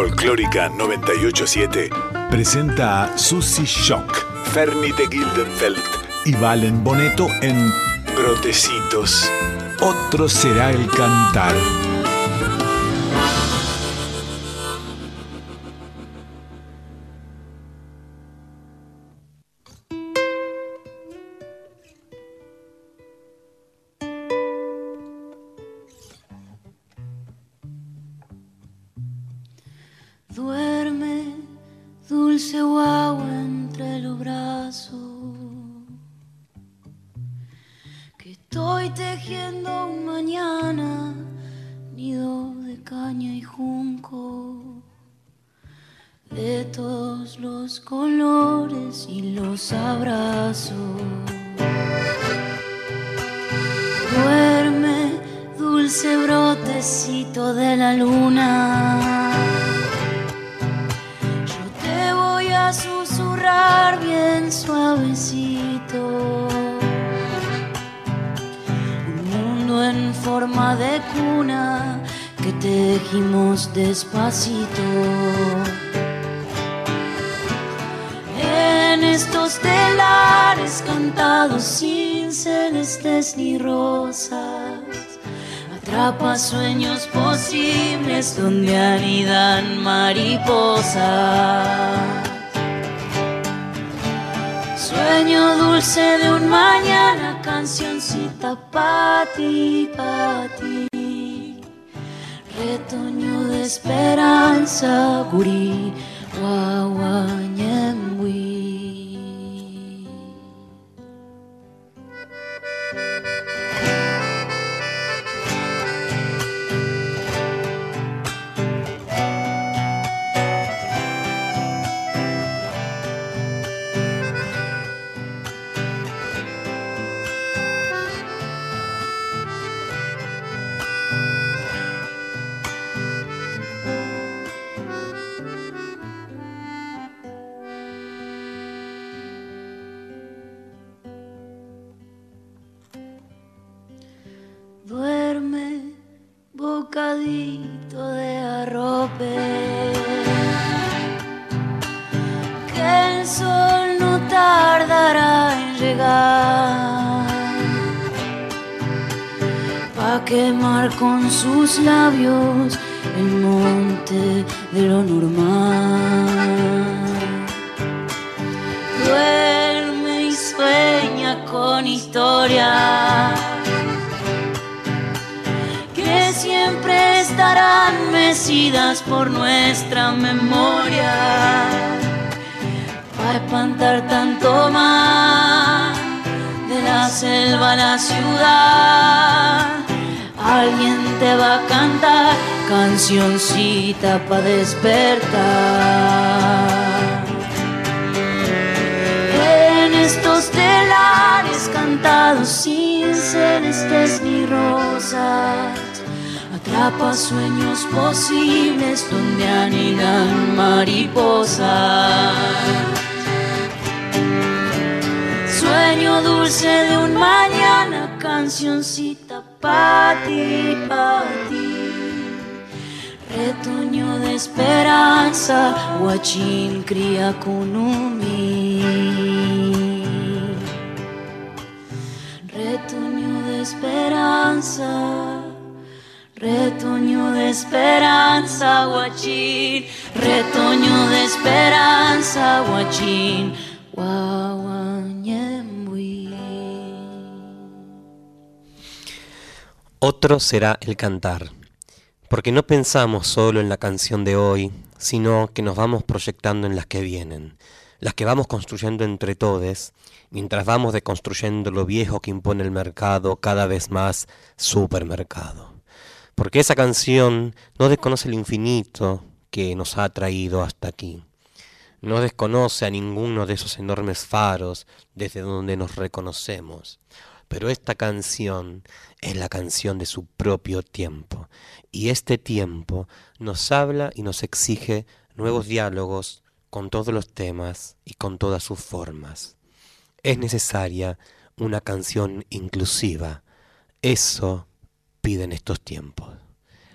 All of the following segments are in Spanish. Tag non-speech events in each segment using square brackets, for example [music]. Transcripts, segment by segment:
Folclórica 987 presenta a Susie Shock, Fernie de Gildenfeld y Valen Boneto en Brotecitos. Otro será el cantar. Sueños posibles donde anidan mariposas. Sueño dulce de un mañana, cancioncita pa' ti. Retoño de esperanza, gurí, guaguañembuí. Sueño dulce de un mañana, cancioncita pa' ti, pa' ti. Retoño de esperanza, guachín cría kunumi. Retoño de esperanza, retoño de esperanza, guachín. Retoño de esperanza, guachín. Otro será el cantar, porque no pensamos solo en la canción de hoy, sino que nos vamos proyectando en las que vienen, las que vamos construyendo entre todos, mientras vamos deconstruyendo lo viejo que impone el mercado cada vez más supermercado. Porque esa canción no desconoce el infinito que nos ha traído hasta aquí. No desconoce a ninguno de esos enormes faros desde donde nos reconocemos pero esta canción es la canción de su propio tiempo. Y este tiempo nos habla y nos exige nuevos diálogos con todos los temas y con todas sus formas. Es necesaria una canción inclusiva. Eso piden estos tiempos.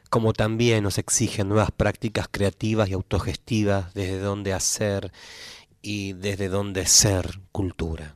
como también nos exigen nuevas prácticas creativas y autogestivas desde donde hacer y desde donde ser cultura.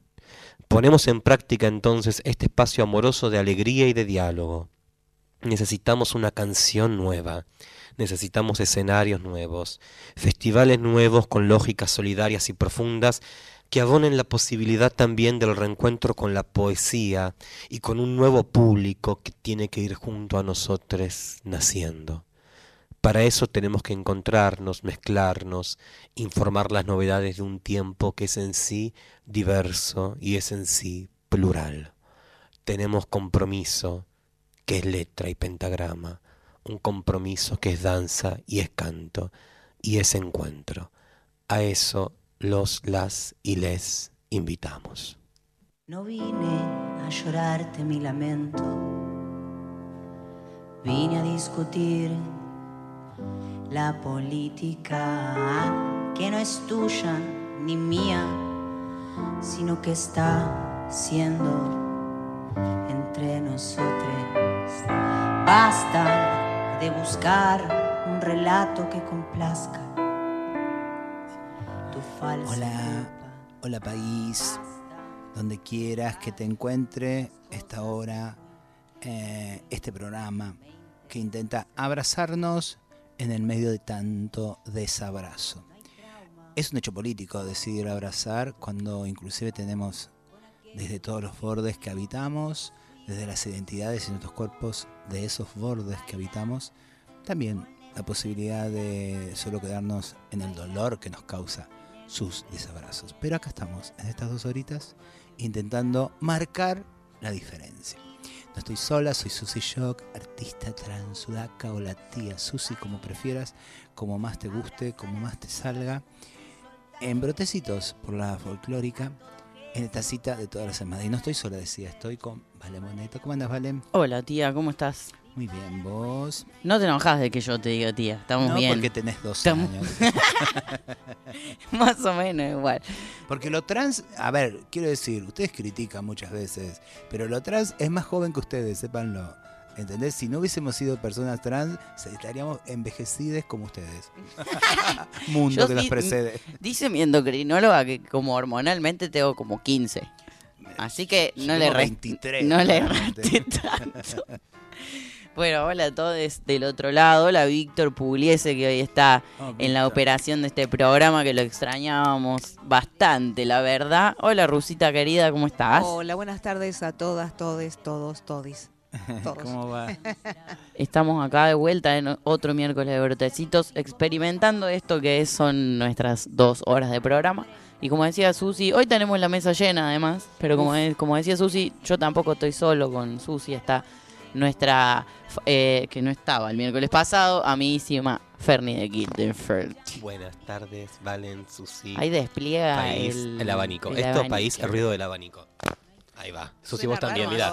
Ponemos en práctica entonces este espacio amoroso de alegría y de diálogo. Necesitamos una canción nueva, necesitamos escenarios nuevos, festivales nuevos con lógicas solidarias y profundas que abonen la posibilidad también del reencuentro con la poesía y con un nuevo público que tiene que ir junto a nosotros naciendo. Para eso tenemos que encontrarnos, mezclarnos, informar las novedades de un tiempo que es en sí diverso y es en sí plural. Tenemos compromiso, que es letra y pentagrama, un compromiso que es danza y es canto y es encuentro. A eso los, las y les invitamos. No vine a llorarte mi lamento, vine a discutir la política que no es tuya ni mía, sino que está siendo entre nosotros. Basta de buscar un relato que complazca Hola, hola país, donde quieras que te encuentre esta hora, eh, este programa que intenta abrazarnos en el medio de tanto desabrazo. Es un hecho político decidir abrazar cuando inclusive tenemos desde todos los bordes que habitamos, desde las identidades y nuestros cuerpos de esos bordes que habitamos, también la posibilidad de solo quedarnos en el dolor que nos causa sus desabrazos. Pero acá estamos, en estas dos horitas, intentando marcar la diferencia. No estoy sola, soy Susi Shock, artista transudaca o la tía Susi, como prefieras, como más te guste, como más te salga. En Brotecitos por la folclórica, en esta cita de todas las semanas. Y no estoy sola, decía, estoy con Vale Moneto. ¿Cómo andas, Vale? Hola, tía, ¿cómo estás? Muy bien, vos. No te enojas de que yo te diga tía, estamos no, bien. porque tenés dos años. [laughs] Más o menos igual. Porque lo trans, a ver, quiero decir, ustedes critican muchas veces, pero lo trans es más joven que ustedes, sépanlo. ¿Entendés? Si no hubiésemos sido personas trans, estaríamos envejecidas como ustedes. [laughs] Mundo que nos precede. Dice mi endocrinóloga que como hormonalmente tengo como 15. Así que no le, 23, no le tanto. [laughs] Bueno, hola a todos del otro lado. Hola Víctor Pugliese, que hoy está Oh, en la operación de este programa, que lo extrañábamos bastante, la verdad. Hola Rusita querida, ¿cómo estás? Hola, buenas tardes a todas, todes, todos, todis. [laughs] Todos. ¿Cómo va? [laughs] Estamos acá de vuelta en otro miércoles de brotecitos, experimentando esto que son nuestras dos horas de programa. Y como decía Susi, hoy tenemos la mesa llena además, pero como, es- como decía Susi, yo tampoco estoy solo con Susi, está nuestra, eh, que no estaba el miércoles pasado, amiguísima Fernie de Gildenfeld. Buenas tardes, Valen, Susi. Ahí despliega país, el, el, abanico. el Esto, abanico. país, el ruido del abanico. Ahí va. Susi, vos también, mirá.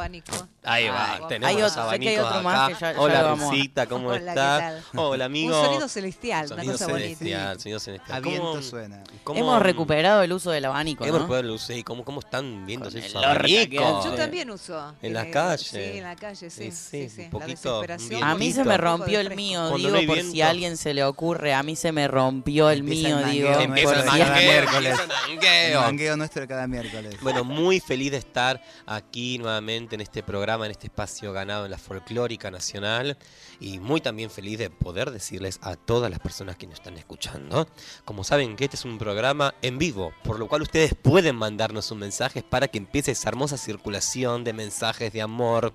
Ahí Ah, va, Hay tenemos otro, los que hay abanicos otro más acá. que ya- ya Hola, lo vamos a- Rusita, ¿cómo Hola, ¿qué está? tal? Hola, amigo. Un sonido celestial, Sonido una cosa bonita. celestial, sonido celestial. ¿Cómo- suena. cómo- Hemos recuperado el uso del abanico, Hemos ¿no? recuperado el uso. sí, ¿Cómo, ¿Cómo están viendo esos abanicos? Yo también uso. En la eh, calle. Sí, en la calle, sí. Sí, sí, sí, sí, un poquito, un A mí se me Un rompió el mío, Cuando digo, no hay por si a alguien se le ocurre. A mí se me rompió el mío, digo. Empieza el mangueo, el mangueo. nuestro de cada miércoles. Bueno, muy feliz de estar aquí nuevamente en este programa, en este espacio ganado en la folclórica nacional. Y muy también feliz de poder decirles a todas las personas que nos están escuchando, como saben que este es un programa en vivo, por lo cual ustedes pueden mandarnos sus mensajes para que empiece esa hermosa circulación de mensajes de amor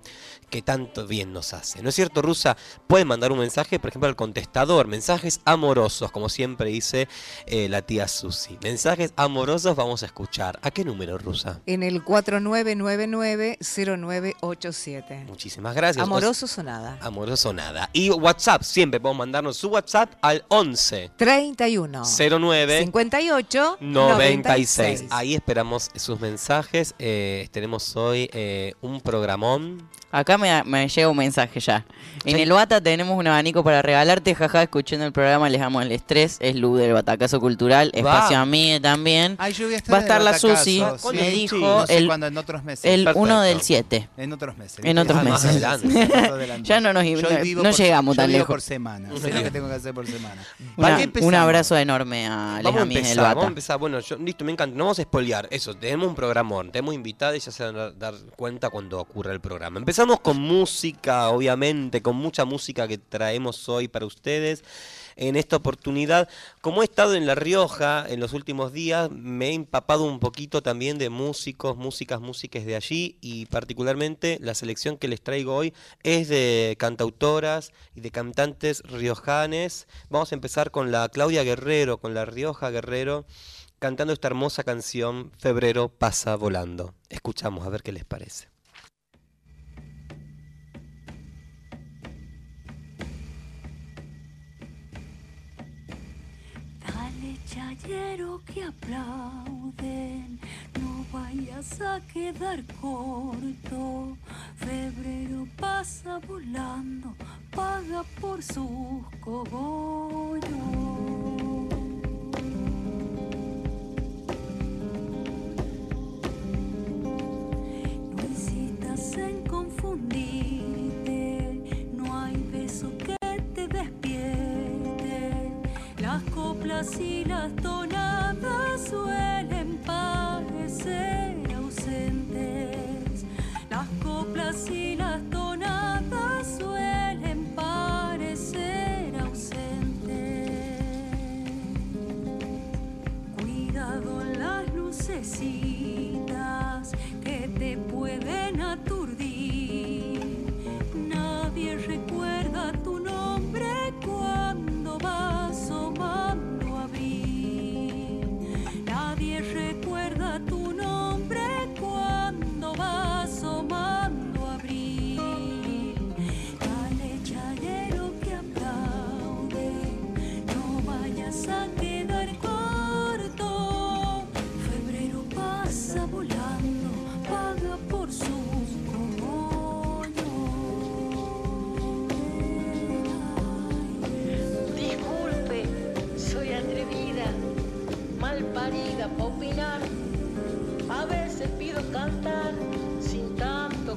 que tanto bien nos hace. ¿No es cierto, Rusa? Pueden mandar un mensaje, por ejemplo, al contestador, mensajes amorosos, como siempre dice eh, la tía Susi. Mensajes amorosos vamos a escuchar. ¿A qué número, Rusa? En el 999-0987. Muchísimas gracias. Amoroso sonada. Amoroso nada. Y WhatsApp, siempre podemos mandarnos su WhatsApp al 11 31 09 58 96. Ahí esperamos sus mensajes. Eh, tenemos hoy eh, un programón. Acá me, me llega un mensaje ya. En el Bata tenemos un abanico para regalarte, jaja, escuchando el programa, les damos el estrés, es Lu del Batacazo Cultural, espacio a mí también. Ay, yo voy a estar Va a estar la batacazo, Susi, sí. me dijo No sé el, cuándo, en otros meses. el Perfecto. 1 del 7. En otros meses. En otros Ah, meses. adelante. más [laughs] adelante. Ya no nos- Yo no- vivo no por- llegamos yo tan vivo lejos. por semana. Sé lo que tengo que hacer por semana. Una- ¿Para qué un empezamos? abrazo enorme a les Vamos a amigues del empezar, Bata. vamos a empezar. Bueno, yo, listo, me encanta. No vamos a spoilear eso. Tenemos un programón, tenemos invitados y ya se van a dar cuenta cuando ocurra el programa. Empezamos con música, obviamente, con mucha música que traemos hoy para ustedes. En esta oportunidad, como he estado en La Rioja en los últimos días, me he empapado un poquito también de músicos, músicas, músicas de allí y particularmente la selección que les traigo hoy es de cantautoras y de cantantes riojanes. Vamos a empezar con la Claudia Guerrero, con la Rioja Guerrero, cantando esta hermosa canción Febrero pasa volando. Escuchamos a ver qué les parece. Chayero que aplauden, no vayas a quedar corto. Febrero pasa volando, paga por sus cogollos. En confundirte, Las coplas y las tonadas suelen parecer ausentes. Las coplas y las tonadas suelen parecer ausentes. Cuidado las lucecitas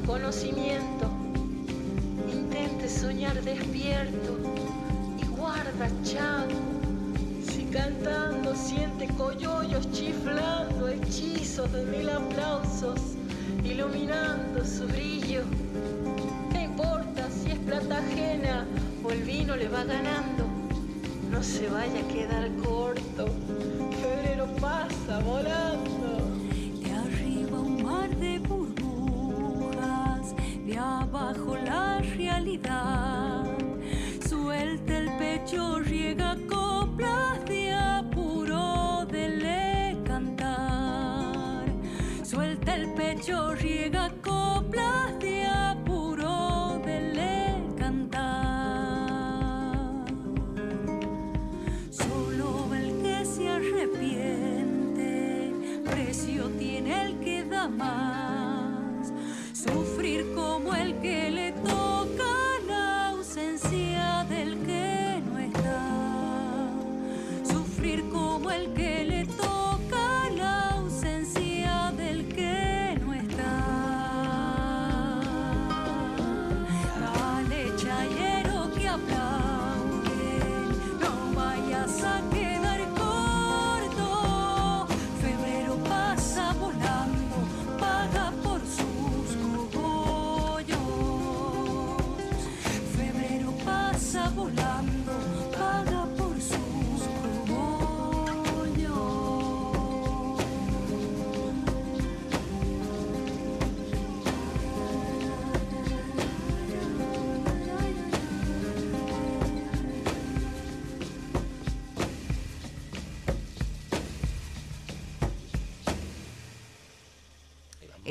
conocimiento. Intente soñar despierto y guarda chavo. Si cantando siente coyollos chiflando hechizos de mil aplausos, iluminando su brillo. ¿Qué importa si es plata ajena o el vino le va ganando? No se vaya a quedar corto. Febrero pasa volando. Abajo la realidad. Suelta el pecho,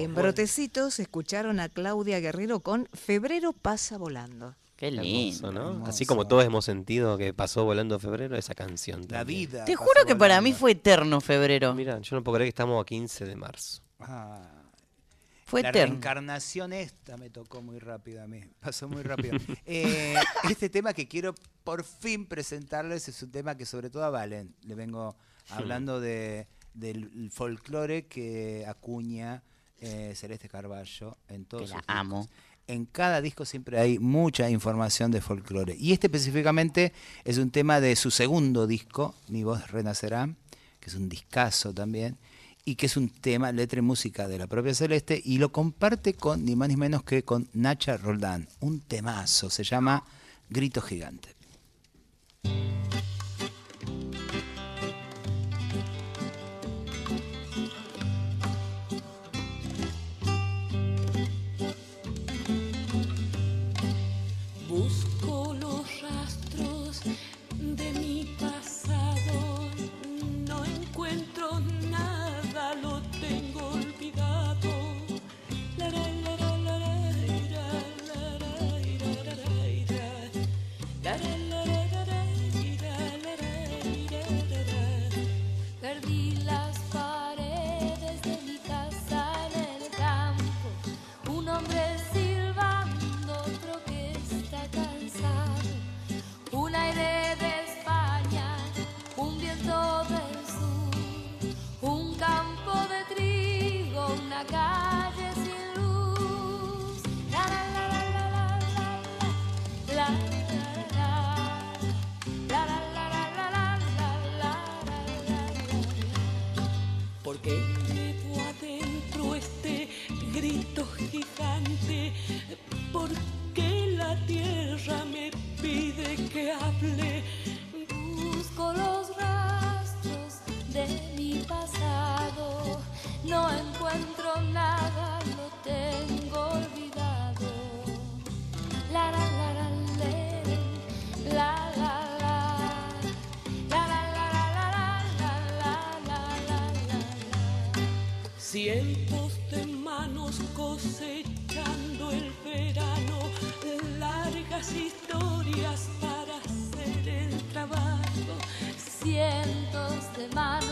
En Brotecitos escucharon a Claudia Guerrero con Febrero pasa volando. Qué Hermoso, lindo. ¿no? hermoso. Así como todos hemos sentido que pasó volando febrero, esa canción. La vida. Te juro que para mí fue eterno febrero. Mira, yo no puedo creer que estamos a 15 de marzo. Ah, Fue la eterno. reencarnación esta me tocó muy rápido a mí. Pasó muy rápido. [laughs] Eh, este tema que quiero por fin presentarles es un tema que sobre todo a Valen le vengo hablando de, del folclore que acuña eh, Celeste Carballo en todos Que la discos. amo. En cada disco siempre hay mucha información de folclore. Y este específicamente es un tema de su segundo disco, Mi voz renacerá, que es un discazo también, y que es un tema, letra y música de la propia Celeste, y lo comparte con ni más ni menos que con Nacha Roldán. Un temazo, se llama Grito Gigante. okay? Cientos de manos cosechando el verano, largas historias para hacer el trabajo. Cientos de manos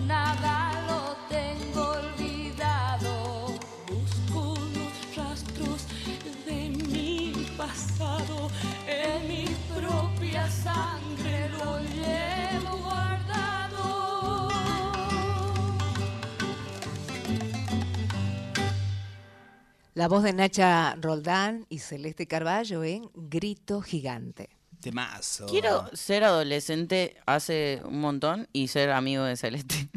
nada, lo tengo olvidado. Busco los rastros de mi pasado. En mi propia sangre lo llevo guardado. La voz de Nacha Roldán y Celeste Carballo en Grito Gigante. Temazo. Quiero ser adolescente hace un montón y ser amigo de Celeste.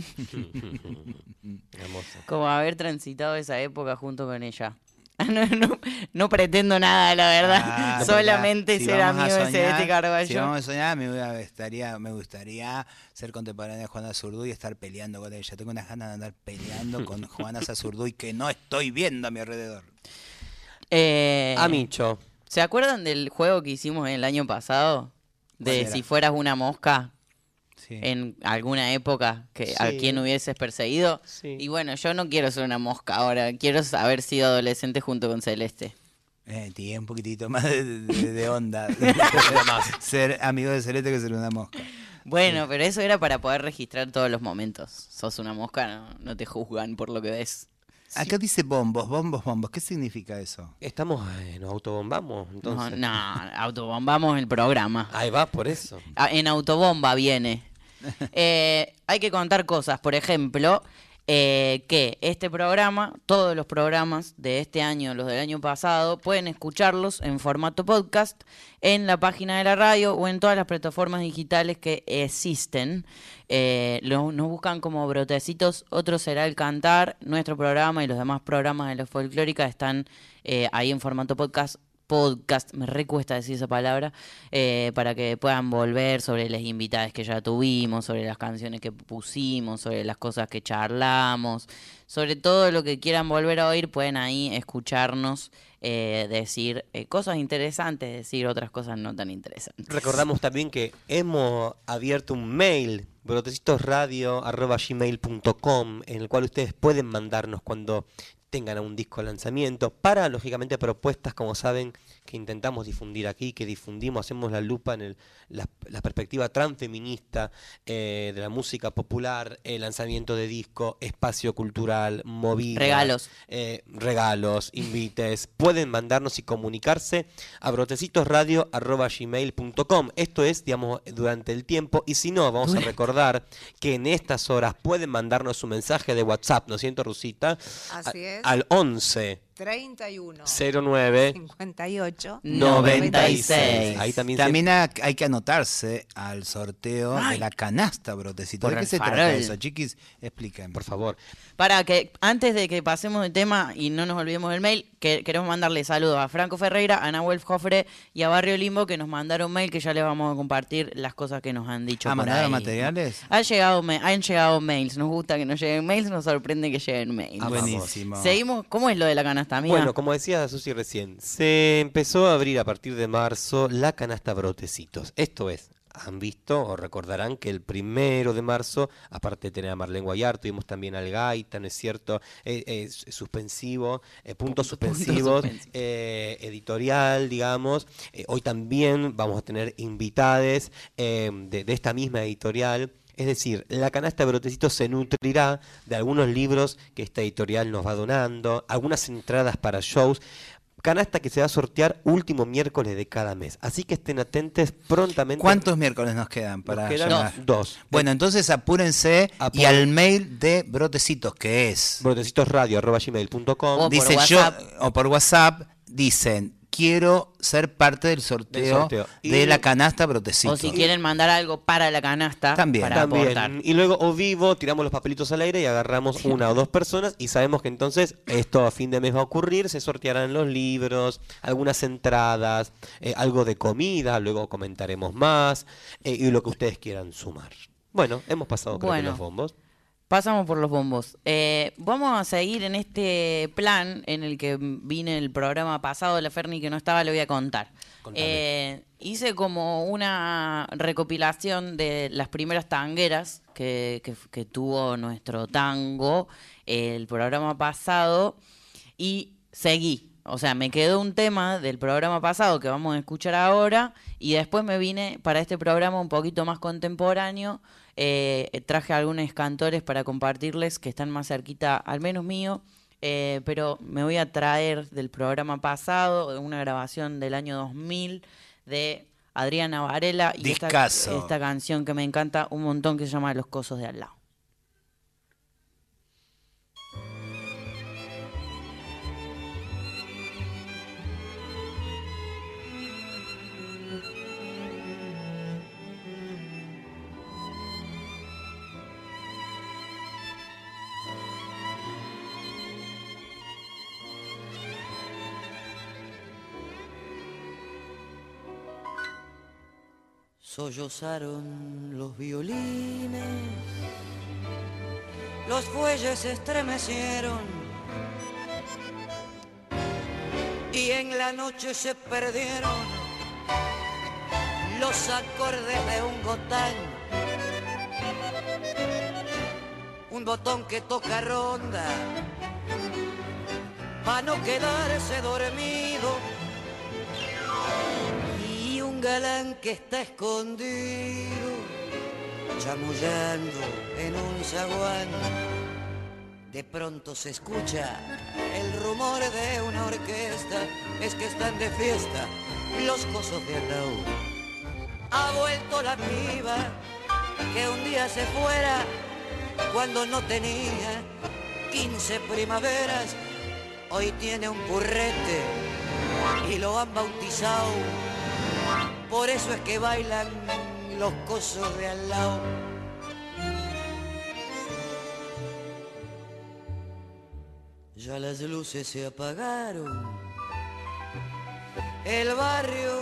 Hermoso. Como haber transitado esa época junto con ella. [laughs] No, no- no pretendo nada, la verdad. Ah, Solamente si ser amigo de Celeste Carballo. Si vamos a soñar, me gustaría, me gustaría ser contemporáneo de Juana Zurduy y estar peleando con ella. Tengo unas ganas de andar peleando con [laughs] Juana Zurduy que no estoy viendo a mi alrededor. Eh, Amicho. ¿Se acuerdan del juego que hicimos el año pasado? ¿Cuál De si fueras una mosca Sí. en alguna época que a Sí. quién hubieses perseguido. Sí. Y bueno, yo no quiero ser una mosca ahora, quiero haber sido adolescente junto con Celeste. Eh, tiene un poquitito más de, de- de onda. [laughs] ser amigo de Celeste que ser una mosca. Bueno, pero eso era para poder registrar todos los momentos. Sos una mosca, no, no te juzgan por lo que ves. Acá dice bombos, bombos, bombos. ¿Qué significa eso? Estamos, eh, nos autobombamos, No, entonces. no, autobombamos el programa. Ahí va, por eso. Ah, En autobomba viene. [laughs] Eh, hay que contar cosas, por ejemplo, eh, que este programa, todos los programas de este año, los del año pasado, pueden escucharlos en formato podcast en la página de la radio o en todas las plataformas digitales que existen. Eh, nos buscan como brotecitos, otro será el cantar, nuestro programa y los demás programas de la folclórica están eh, ahí en formato podcast podcast, me recuesta decir esa palabra, eh, para que puedan volver sobre las invitadas que ya tuvimos, sobre las canciones que pusimos, sobre las cosas que charlamos, sobre todo lo que quieran volver a oír, pueden ahí escucharnos eh, decir eh, cosas interesantes, decir otras cosas no tan interesantes. Recordamos también que hemos abierto un mail, brotecitosradio.gmail.com, en el cual ustedes pueden mandarnos cuando tengan un disco de lanzamiento, para lógicamente propuestas, como saben, que intentamos difundir aquí, que difundimos, hacemos la lupa en el, la, la perspectiva transfeminista eh, de la música popular, el lanzamiento de disco, espacio cultural, movida. Regalos. eh, regalos, invites. Pueden mandarnos y comunicarse a brotecitosradio.gmail.com. Esto es, digamos, durante el tiempo. Y si no, vamos a recordar que en estas horas pueden mandarnos un mensaje de WhatsApp, ¿no es cierto, Rusita? Así A- es. Al 11 31 09 58 96. Ahí también, También ha- hay que anotarse al sorteo de la canasta, brotecito. ¿De qué el se trata eso, chiquis? Expliquen. Por favor. Para que antes de que pasemos de tema y no nos olvidemos del mail, que queremos mandarle saludos a Franco Ferreira, a Nahuel Jofre y a Barrio Limbo que nos mandaron mail que ya les vamos a compartir las cosas que nos han dicho. Ah, por ¿mandaron ahí. materiales? Han llegado, ma- han llegado mails, nos gusta que nos lleguen mails, nos sorprende que lleguen mails. Ah, buenísimo. Seguimos, ¿cómo es lo de la canasta mía? Bueno, como decía Susi recién, se empezó a abrir a partir de marzo la canasta brotecitos. Esto es, han visto o recordarán que el primero de marzo, aparte de tener a Marlene Guayar, tuvimos también al Gaita, ¿no es cierto? Eh, eh, suspensivo, eh, puntos suspensivos, suspensivos. editorial, digamos. Hoy también vamos a tener invitades de, de esta misma editorial. Es decir, la canasta de brotecitos se nutrirá de algunos libros que esta editorial nos va donando, algunas entradas para shows. Canasta que se va a sortear último miércoles de cada mes. Así que estén atentos prontamente. ¿Cuántos miércoles nos quedan para Nos quedan dos. Bueno, entonces apúrense y al mail de brotecitos, que es, por dice WhatsApp. yo, o por WhatsApp, dicen, quiero ser parte del sorteo. Y- de la canasta brotecitos. o si quieren mandar algo para la canasta, También. para También. aportar. Y luego o vivo, tiramos los papelitos al aire y agarramos una o dos personas y sabemos que entonces esto a fin de mes va a ocurrir, se sortearán los libros, algunas entradas, eh, algo de comida, luego comentaremos más eh, y lo que ustedes quieran sumar. Bueno, hemos pasado creo que Bueno. los bombos. Pasamos por los bombos. Eh, vamos a seguir en este plan en el que vine el programa pasado, la Ferni que no estaba, le voy a contar. Eh, hice como una recopilación de las primeras tangueras que, que- que tuvo nuestro tango el programa pasado y seguí. O sea, me quedó un tema del programa pasado que vamos a escuchar ahora y después me vine para este programa un poquito más contemporáneo. Eh, traje algunos cantores para compartirles que están más cerquita, al menos mío, eh, pero me voy a traer del programa pasado, de una grabación del año 2000 de Adriana Varela y esta, esta canción que me encanta un montón que se llama Los Cosos de Al lado. Sollozaron los violines, los fuelles se estremecieron. Y en la noche se perdieron los acordes de un gotán. Un botón que toca ronda para no quedarse dormido un galán que está escondido chamullando en un zaguán. De pronto se escucha el rumor de una orquesta, es que están de fiesta los cosos de lado. Ha vuelto la piba que un día se fuera cuando no tenía 15 primaveras, hoy tiene un currete y lo han bautizado. Por eso es que bailan los cosos de al lado. Ya las luces se apagaron. el barrio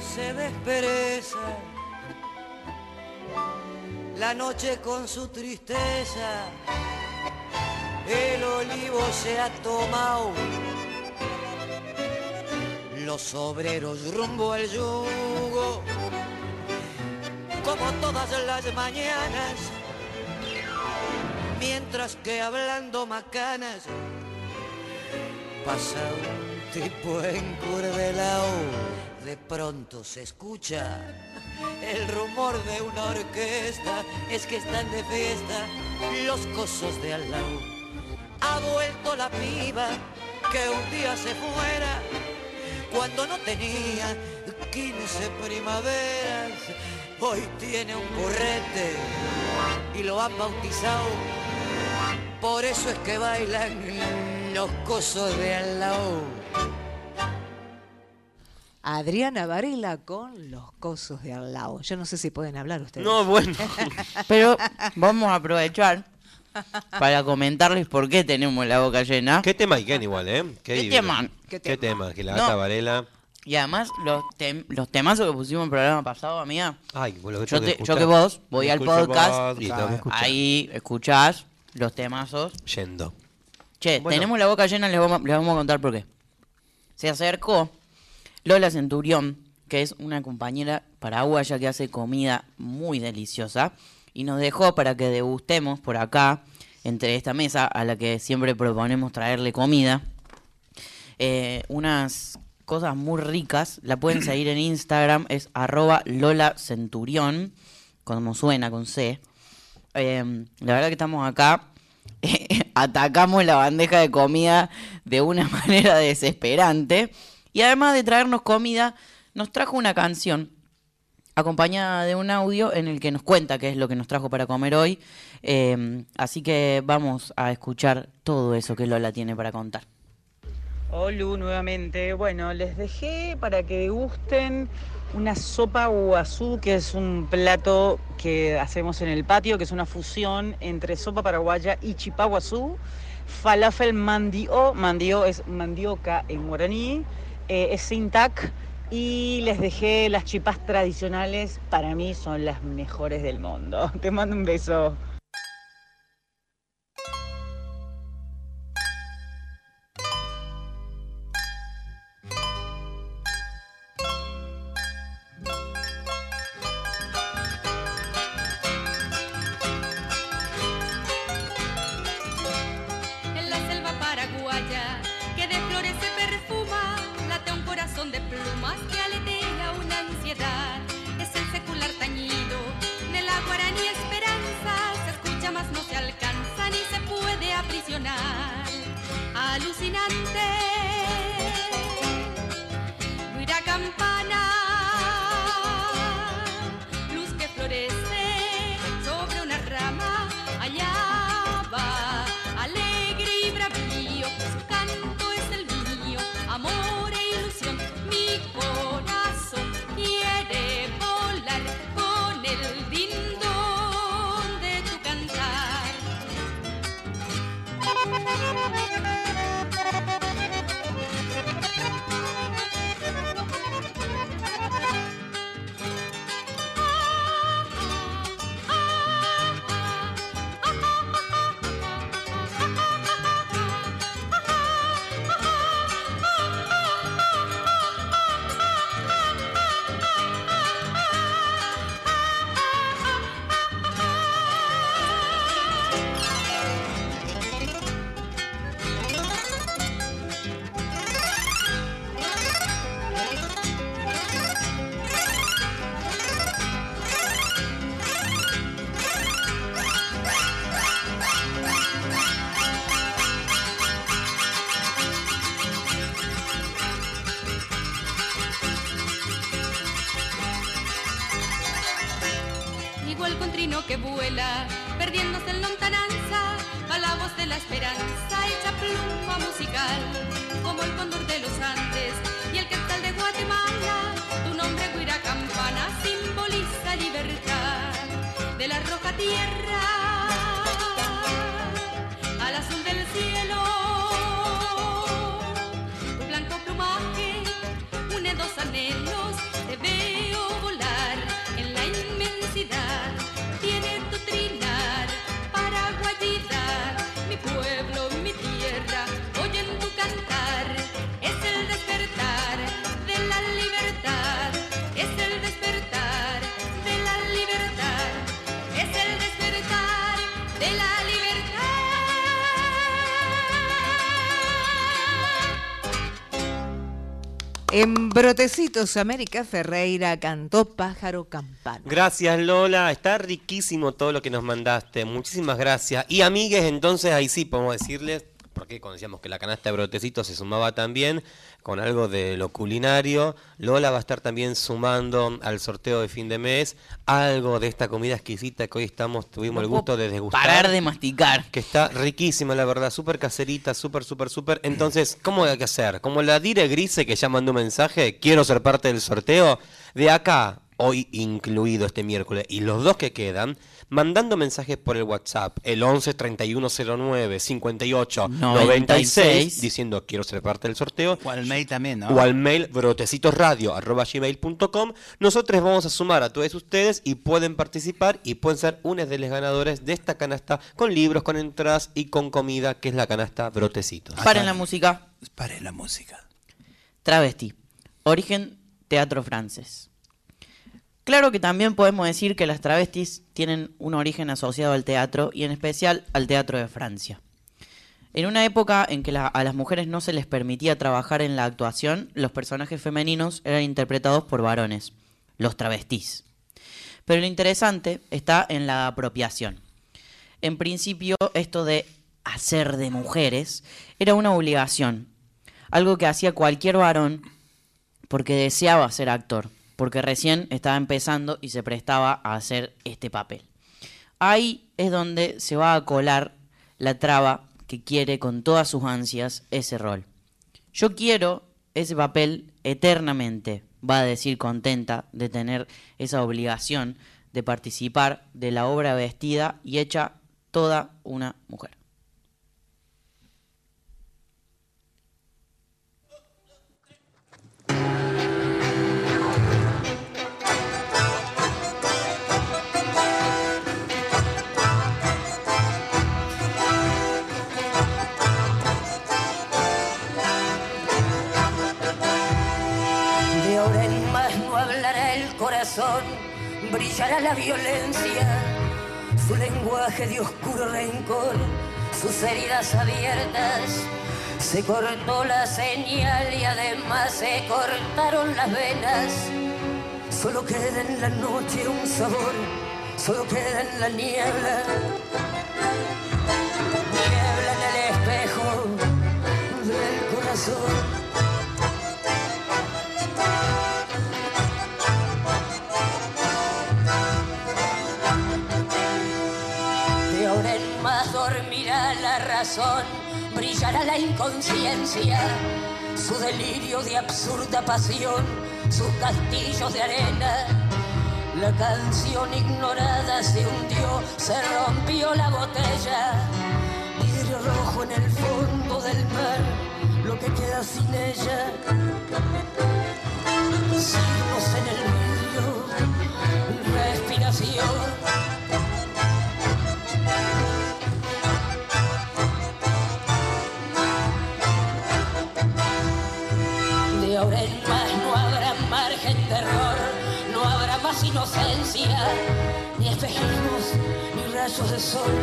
se despereza, la noche con su tristeza, el olivo se ha tomado, los obreros rumbo al yugo, como todas las mañanas, mientras que hablando macanas, pasa un tipo encurvelao, de pronto se escucha el rumor de una orquesta, es que están de fiesta los cosos de al lado. Ha vuelto la piba que un día se fuera cuando no tenía 15 primaveras. Hoy tiene un burrete y lo han bautizado. Por eso es que bailan los cosos de al lado. Adriana Varela con los cosos de al lado. Yo no sé si pueden hablar ustedes. No, bueno. Pero vamos a aprovechar para comentarles por qué tenemos la boca llena. ¿Qué tema hay, Ken, igual, eh? ¿Qué tema? ¿Qué, ¿Qué tema? Que la No. gata Varela. Y además, los, tem- los temazos que pusimos en el programa pasado, amiga. Ay, que Yo, que yo que vos voy al podcast, vos y ahí escuchás los temazos. Yendo. Che, Bueno. tenemos la boca llena, les vamos, les vamos a contar por qué. Se acercó Lola Centurión, que es una compañera paraguaya que hace comida muy deliciosa, y nos dejó para que degustemos por acá, entre esta mesa a la que siempre proponemos traerle comida, eh, unas cosas muy ricas. La pueden seguir en Instagram, es arroba Lola Centurión, como suena con C. Eh, la verdad que estamos acá, [laughs] atacamos la bandeja de comida de una [laughs] manera desesperante. Y además de traernos comida, nos trajo una canción acompañada de un audio en el que nos cuenta qué es lo que nos trajo para comer hoy. Eh, así que vamos a escuchar todo eso que Lola tiene para contar. Olu, nuevamente. Bueno, les dejé para que degusten una sopa guazú, que es un plato que hacemos en el patio, que es una fusión entre sopa paraguaya y chipá guazú. Falafel mandio, mandio es mandioca en guaraní, eh, es sin tac. Y les dejé las chipas tradicionales, para mí son las mejores del mundo. Te mando un beso. Alucinante, mira campana, luz trino que vuela, perdiéndose en lontananza, a la voz de la esperanza, hecha pluma musical, como el cóndor de los Andes y el quetzal de Guatemala, tu nombre guira campana simboliza libertad. De la roja tierra al azul del cielo, En Brotecitos, América Ferreira cantó Pájaro Campano. Gracias Lola, está riquísimo todo lo que nos mandaste, muchísimas gracias. Y amigues, entonces ahí sí podemos decirles, porque cuando decíamos que la canasta de brotecitos se sumaba también con algo de lo culinario, Lola va a estar también sumando al sorteo de fin de mes algo de esta comida exquisita que hoy estamos, tuvimos el gusto de degustar. Parar de masticar. Que está riquísima, la verdad, súper caserita, súper, súper, súper. Entonces, ¿cómo hay que hacer? Como la Dire Grise que ya mandó un mensaje, quiero ser parte del sorteo, de acá, hoy incluido este miércoles, y los dos que quedan, mandando mensajes por el WhatsApp, el 11 3109 58 96, 96, diciendo quiero ser parte del sorteo. O al mail también, ¿no? O al mail brotecitosradio.gmail.com. Nosotros vamos a sumar a todos ustedes y pueden participar y pueden ser unos de los ganadores de esta canasta con libros, con entradas y con comida, que es la canasta Brotecitos. Paren la música. Paren la música. Travesti. Origen teatro francés. Claro que también podemos decir que las travestis tienen un origen asociado al teatro y en especial al teatro de Francia. En una época en que a las mujeres no se les permitía trabajar en la actuación, los personajes femeninos eran interpretados por varones, los travestis. Pero lo interesante está en la apropiación. En principio, esto de hacer de mujeres era una obligación, algo que hacía cualquier varón porque deseaba ser actor, porque recién estaba empezando y se prestaba a hacer este papel. Ahí es donde se va a colar la traba que quiere con todas sus ansias ese rol. Yo quiero ese papel eternamente, va a decir contenta de tener esa obligación de participar de la obra vestida y hecha toda una mujer. Brillará la violencia, su lenguaje de oscuro rencor, sus heridas abiertas. Se cortó la señal y además se cortaron las venas. Solo queda en la noche un sabor, solo queda en la niebla. Brillará la inconsciencia, su delirio de absurda pasión, sus castillos de arena. La canción ignorada se hundió, se rompió la botella, vidrio rojo en el fondo del mar, lo que queda sin ella. Signos en el vidrio, respiración. Inocencia, ni espejismos, ni rayos de sol,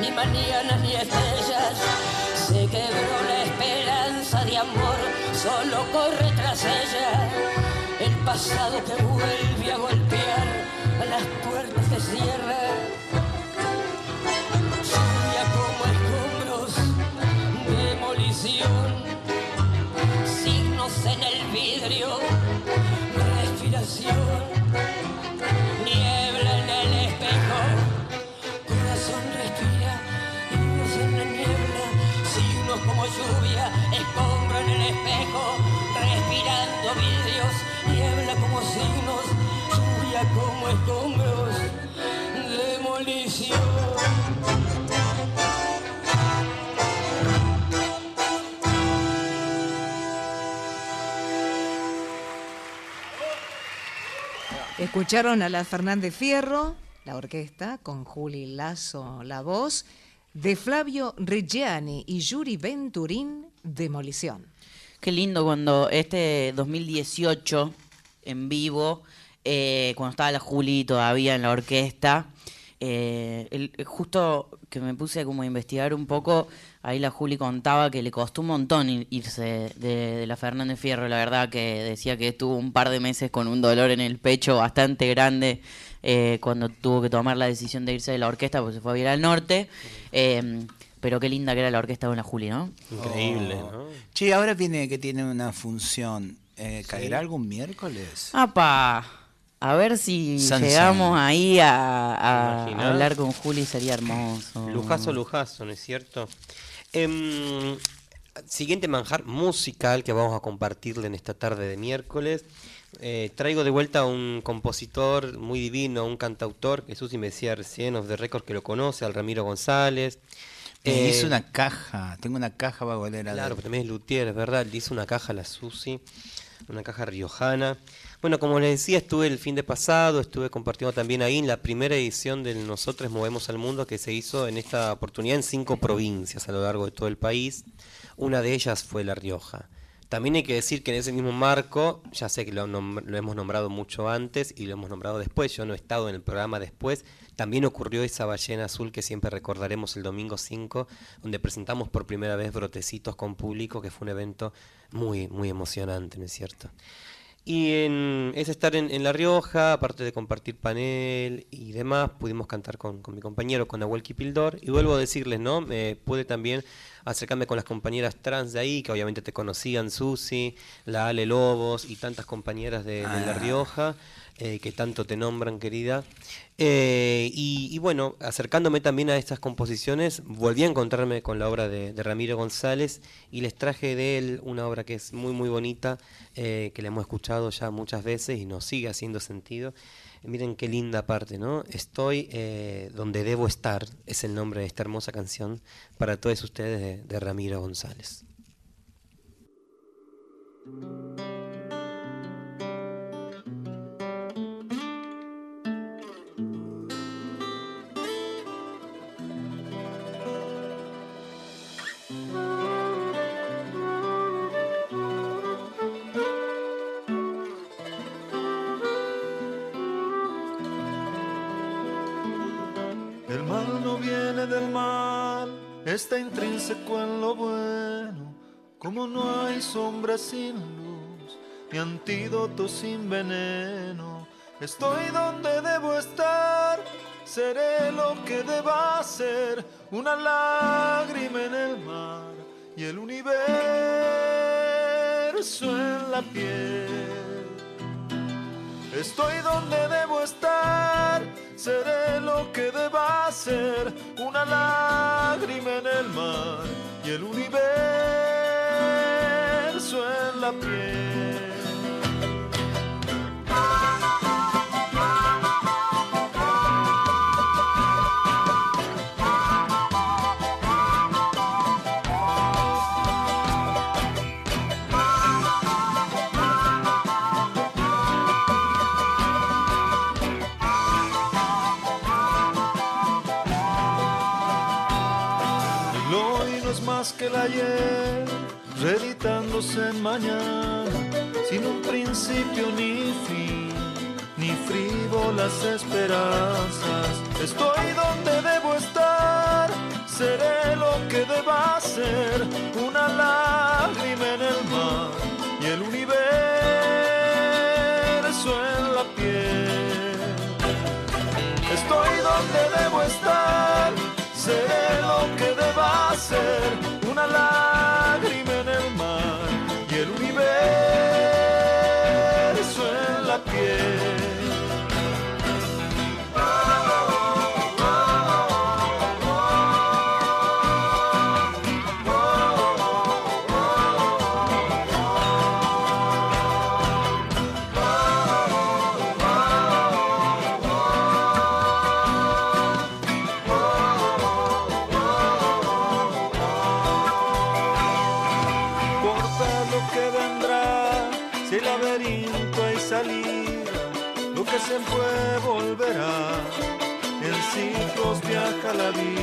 ni mañana ni estrellas. Se quebró la esperanza de amor, solo corre tras ella. El pasado que vuelve a golpear a las puertas que cierra. Lluvia como escombros, demolición signos en el vidrio, respiración, como lluvia, escombro en el espejo, respirando vidrios, niebla como signos, lluvia como escombros, demolición. Escucharon a la Fernández Fierro, la orquesta, con Juli Lazo, la voz, de Flavio Reggiani y Yuri Venturín, Demolición. Qué lindo cuando este 2018 en vivo, eh, cuando estaba la Juli todavía en la orquesta, Eh, el- justo que me puse como a investigar un poco, ahí la Juli contaba que le costó un montón ir- irse de, de la Fernández Fierro, la verdad que decía que estuvo un par de meses con un dolor en el pecho bastante grande eh, cuando tuvo que tomar la decisión de irse de la orquesta, porque se fue a vivir al norte. Eh, pero qué linda que era la orquesta con la Juli, ¿no? Increíble, Oh. ¿no? Che, ahora viene que tiene una función. Eh, ¿Caerá algún miércoles? ¡Apa! A ver si San llegamos San. ahí a, hablar con Juli, sería hermoso. Lujazo, lujazo, ¿no es cierto? Em, siguiente manjar musical que vamos a compartirle en esta tarde de miércoles. Eh, traigo de vuelta a un compositor muy divino, un cantautor, que Susi me decía recién, of the record, que lo conoce, al Ramiro González. Me Eh, hizo una caja. Tengo una caja vagonera Claro, pero también es luthier, es verdad. Le hizo una caja a la Susi, una caja riojana. Bueno, como les decía, estuve el fin de pasado, estuve compartiendo también ahí en la primera edición del Nosotros Movemos al Mundo que se hizo en esta oportunidad en cinco provincias a lo largo de todo el país. Una de ellas fue La Rioja. También hay que decir que en ese mismo marco, ya sé que lo, hemos nombrado mucho antes y lo hemos nombrado después, yo no he estado en el programa después, también ocurrió esa ballena azul que siempre recordaremos el domingo 5, donde presentamos por primera vez Brotecitos con público, que fue un evento muy, muy emocionante, ¿no es cierto? Y en, es estar en, en La Rioja, aparte de compartir panel y demás, pudimos cantar con, con mi compañero, con Nahuel Kipildor. Y vuelvo a decirles, ¿no? Me pude también acercarme con las compañeras trans de ahí, que obviamente te conocían, Susi, la Ale Lobos y tantas compañeras de, de La Ah. Rioja, eh, que tanto te nombran, querida. Eh, y, bueno, acercándome también a estas composiciones, volví a encontrarme con la obra de, de Ramiro González y les traje de él una obra que es muy, muy bonita, eh, que la hemos escuchado ya muchas veces y nos sigue haciendo sentido. Miren qué linda parte, ¿no? Estoy eh, donde debo estar, es el nombre de esta hermosa canción para todos ustedes de, de Ramiro González. Está intrínseco en lo bueno. Como no hay sombra sin luz, ni antídoto sin veneno. Estoy donde debo estar, seré lo que deba ser. Una lágrima en el mar y el universo en la piel. Estoy donde debo estar, seré lo que deba ser, una lágrima en el mar y el universo en la piel. En mañana, sin un principio ni fin, ni frívolas esperanzas. Estoy donde debo estar, seré lo que deba ser, una lágrima en el mar y el universo en la piel. Estoy donde debo estar, seré lo que deba ser, I love you.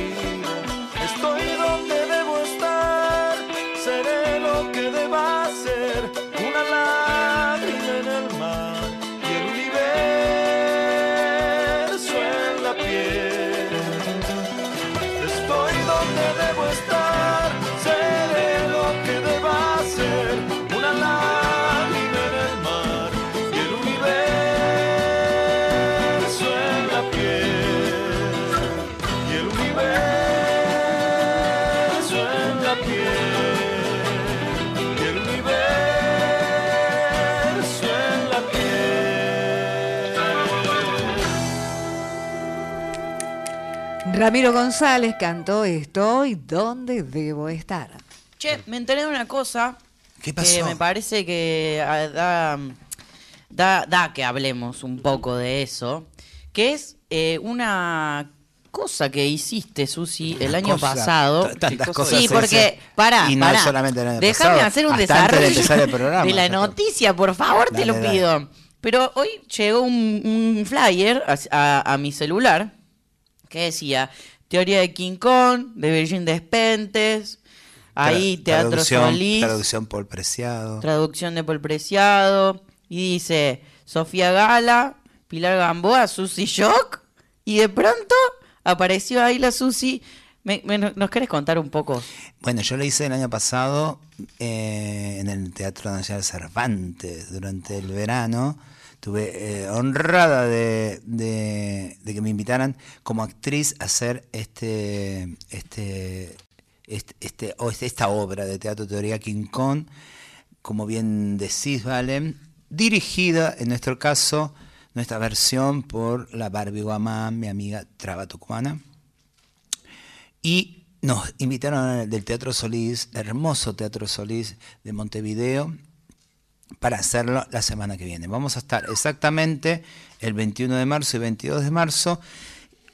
Ramiro González cantó Estoy donde debo estar. Che, me enteré de una cosa ¿Qué que me parece que ah, da, da, da que hablemos un poco de eso, que es eh, una cosa que hiciste, Susi, el año cosa, pasado. tantas cosas sí, porque, pará, Y no pará. solamente el año Déjame pasado, hacer un hasta antes de desarrollo empezar el programa, de la noticia, por favor, te lo dale. pido. Pero hoy llegó un, un flyer a, a- a mi celular que decía Teoría de King Kong, de Virgin Despentes, ahí Teatro traducción- Solís. Traducción por Preciado. Traducción de Paul Preciado. Y dice Sofía Gala, Pilar Gamboa, Susi Shock. Y de pronto apareció ahí la Susi. Me- me- ¿Nos querés contar un poco? Bueno, yo lo hice el año pasado eh, en el Teatro Nacional Cervantes durante el verano. Tuve eh, honrada de, que me invitaran como actriz a hacer este, este, este- esta obra de teatro teoría King Kong, como bien decís, Valen, dirigida en nuestro caso, nuestra versión por la Barbie Guamán, mi amiga Traba Tucumana. Y nos invitaron del Teatro Solís, hermoso Teatro Solís de Montevideo, para hacerlo la semana que viene. Vamos a estar exactamente el 21 de marzo y 22 de marzo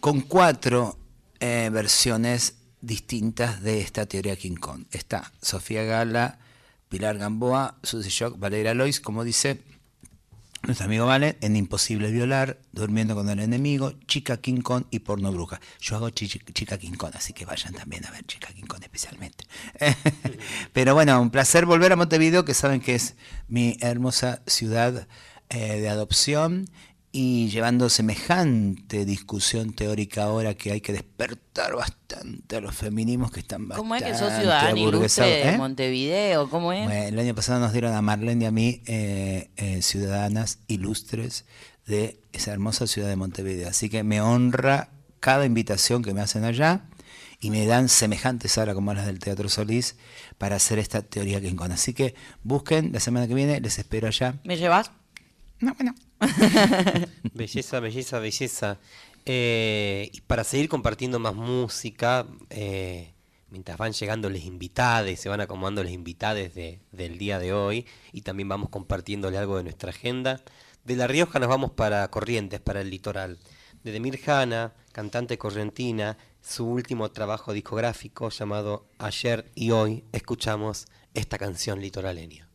con cuatro eh, versiones distintas de esta teoría King Kong. Está Sofía Gala, Pilar Gamboa, Susy Shock, Valeria Lois, como dice nuestro amigo Vale, en Imposible Violar, Durmiendo con el Enemigo, Chica King y Porno Bruja. Yo hago chi- Chica King así que vayan también a ver Chica King especialmente. [laughs] Pero bueno, un placer volver a Montevideo, que saben que es mi hermosa ciudad eh, de adopción y llevando semejante discusión teórica ahora que hay que despertar bastante a los feminismos que están bastante ¿Cómo es que sos ciudadana ilustre de ¿eh? Montevideo? ¿Cómo es? Bueno, el año pasado nos dieron a Marlene y a mí eh, eh, ciudadanas ilustres de esa hermosa ciudad de Montevideo. Así que me honra cada invitación que me hacen allá y me dan semejantes ahora como las del Teatro Solís para hacer esta teoría Kong. Así que busquen la semana que viene, les espero allá. ¿Me llevas? No, bueno. [laughs] Belleza, belleza, belleza. Eh, y para seguir compartiendo más música, eh, mientras van llegando les invitades, se van acomodando les invitades de, del día de hoy y también vamos compartiéndole algo de nuestra agenda. De La Rioja nos vamos para Corrientes, para el litoral. De Demir Hanna, cantante correntina, su último trabajo discográfico llamado Ayer y Hoy, escuchamos esta canción litoraleña.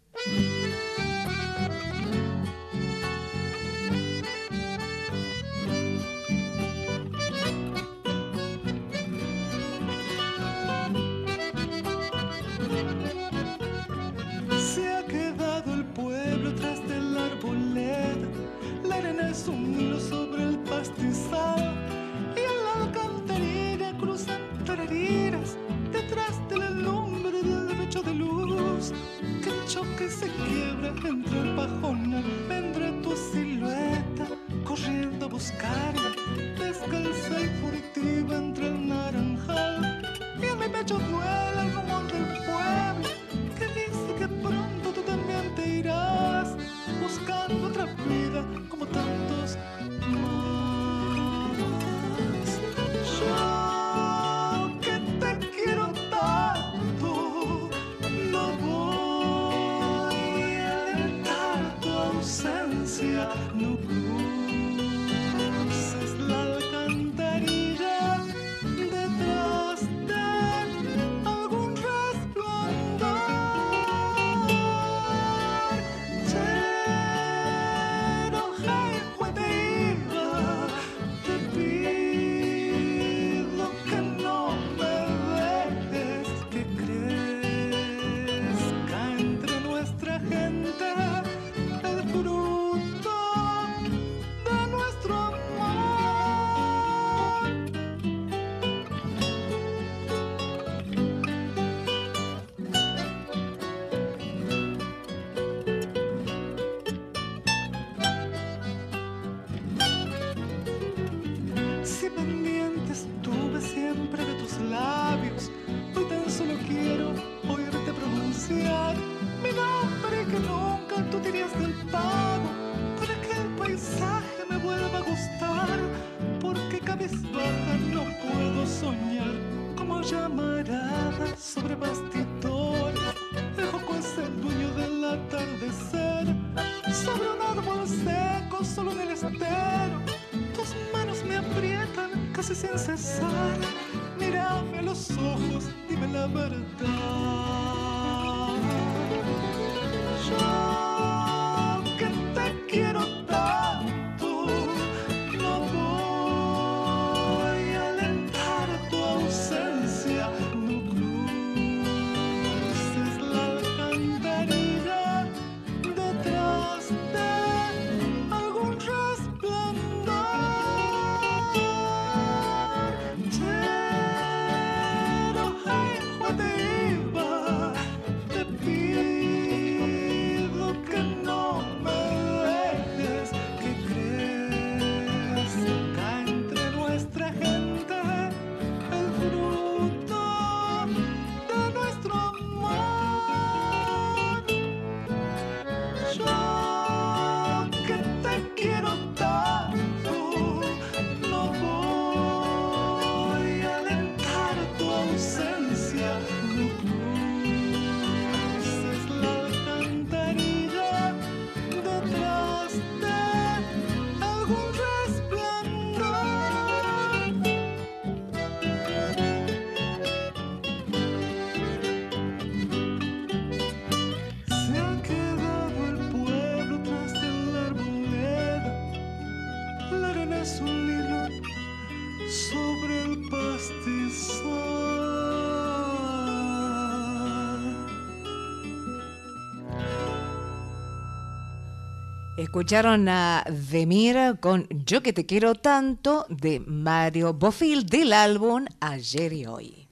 Escucharon a Demir con Yo que te quiero tanto de Mario Bofil del álbum Ayer y Hoy.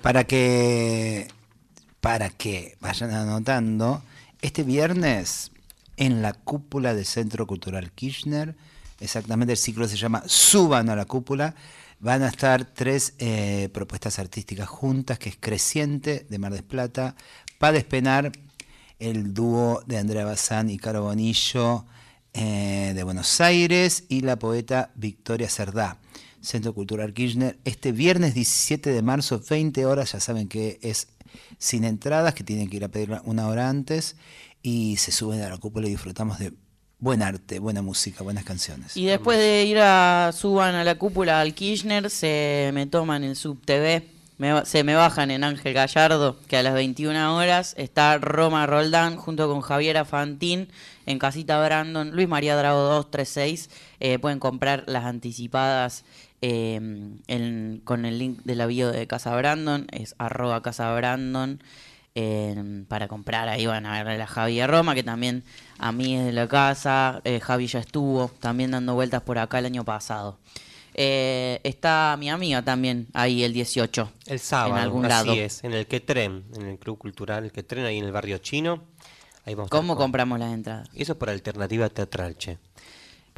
Para que, para que vayan anotando, este viernes en la cúpula del Centro Cultural Kirchner, exactamente el ciclo se llama Suban a la cúpula, van a estar tres eh, propuestas artísticas juntas, que es Creciente de Mar del Plata, Pa Despenar, el dúo de Andrea Bazán y Caro Bonillo eh, de Buenos Aires y la poeta Victoria Cerdá. Centro Cultural Kirchner, este viernes 17 de marzo, 20 horas, ya saben que es sin entradas, que tienen que ir a pedir una hora antes, y se suben a la cúpula y disfrutamos de buen arte, buena música, buenas canciones. Y después de ir a suban a la cúpula al Kirchner, se me toman el Sub TV, me se me bajan en Ángel Gallardo, que a las 21 horas está Roma Roldán junto con Javiera Fantín en Casita Brandon, Luis María Drago 236. Eh, pueden comprar las anticipadas eh, en- con el link de la bio de Casa Brandon, es arroba Casa Brandon. eh, para comprar ahí van a ver a la Javi de Roma, que también a mí es de la casa. eh, Javi ya estuvo también dando vueltas por acá el año pasado. Eh, está mi amiga también ahí el 18. El sábado, En algún así lado. es, en el Quetren, en el Club Cultural El Quetren, ahí en el barrio chino. Ahí vamos ¿Cómo con- compramos las entradas? Eso es por alternativa teatral, che.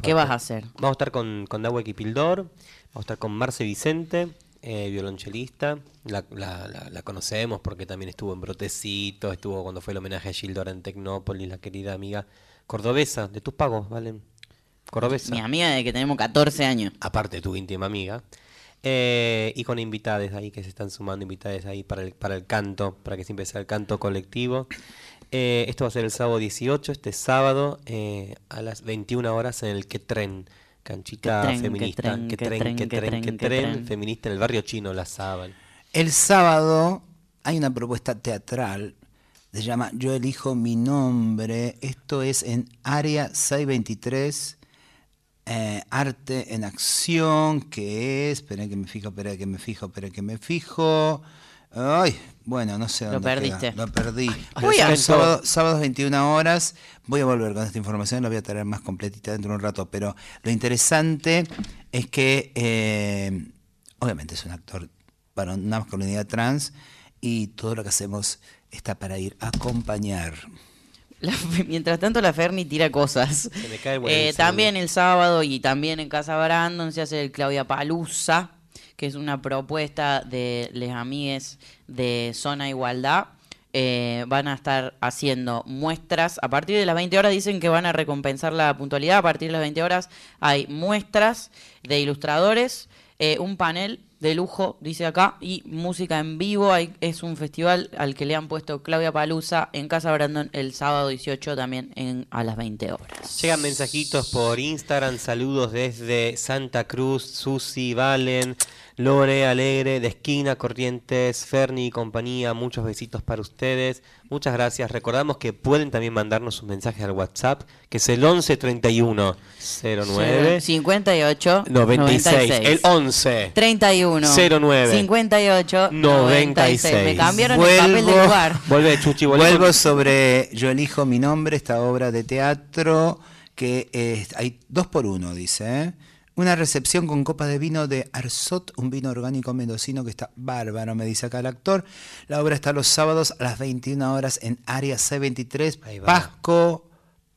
¿Qué vas a hacer? Vamos a estar con, con Dawa Pildor, vamos a estar con Marce Vicente, eh, violonchelista. La, la- la- la conocemos porque también estuvo en Brotecito, estuvo cuando fue el homenaje a Gildor en Tecnópolis, la querida amiga cordobesa, de tus pagos, ¿valen? Cordobesa. Mi amiga de que tenemos 14 años. Aparte de tu íntima amiga. Eh, y con invitades ahí que se están sumando, invitades ahí para el, para el canto, para que siempre sea el canto colectivo. Eh, esto va a ser el sábado 18, este sábado eh, a las 21 horas en el Quetren, canchita Quetren, feminista, Quetren, Quetren, Quetren, Quetren, Quetren, Quetren, Quetren. feminista en el barrio chino, La Sábal. El sábado hay una propuesta teatral, se llama Yo elijo mi nombre. Esto es en Área 623, eh, Arte en Acción, que es, esperen que me fijo, esperen que me fijo, esperen que me fijo. Ay, bueno, no sé Lo dónde queda. perdiste. Lo perdí. Pero sábado- sábados 21 horas. Voy a volver con esta información, la voy a traer más completita dentro de un rato. Pero lo interesante es que, eh, obviamente, es un actor para una masculinidad trans y todo lo que hacemos está para ir a acompañar. La- mientras tanto la Ferni tira cosas. Se me cae Eh, también el sábado y también en Casa Brandon se hace el Claudia Palusa, que es una propuesta de Les Amigues de Zona Igualdad. Eh, van a estar haciendo muestras. A partir de las 20 horas dicen que van a recompensar la puntualidad. A partir de las 20 horas hay muestras de ilustradores, eh, un panel de lujo, dice acá, y música en vivo. Es un festival al que le han puesto Claudia Palusa en Casa Brandon el sábado 18 también en, a las 20 horas. Llegan mensajitos por Instagram, saludos desde Santa Cruz, Susi, Valen, Lore, Alegre, de Esquina, Corrientes, Ferni y compañía, muchos besitos para ustedes. Muchas gracias. Recordamos que pueden también mandarnos sus mensajes al WhatsApp, que es el 11 31 09 58 96. El 11 31 09 58 96. Me cambiaron el papel de lugar. Vuelve, Chuchi, vuelve. Vuelvo sobre Yo elijo mi nombre, esta obra de teatro que eh, hay dos por uno, dice. ¿eh? Una recepción con copa de vino de Arzot, un vino orgánico mendocino que está bárbaro, me dice acá el actor. La obra está los sábados a las 21 horas en Área C23, Ahí va. Pasco,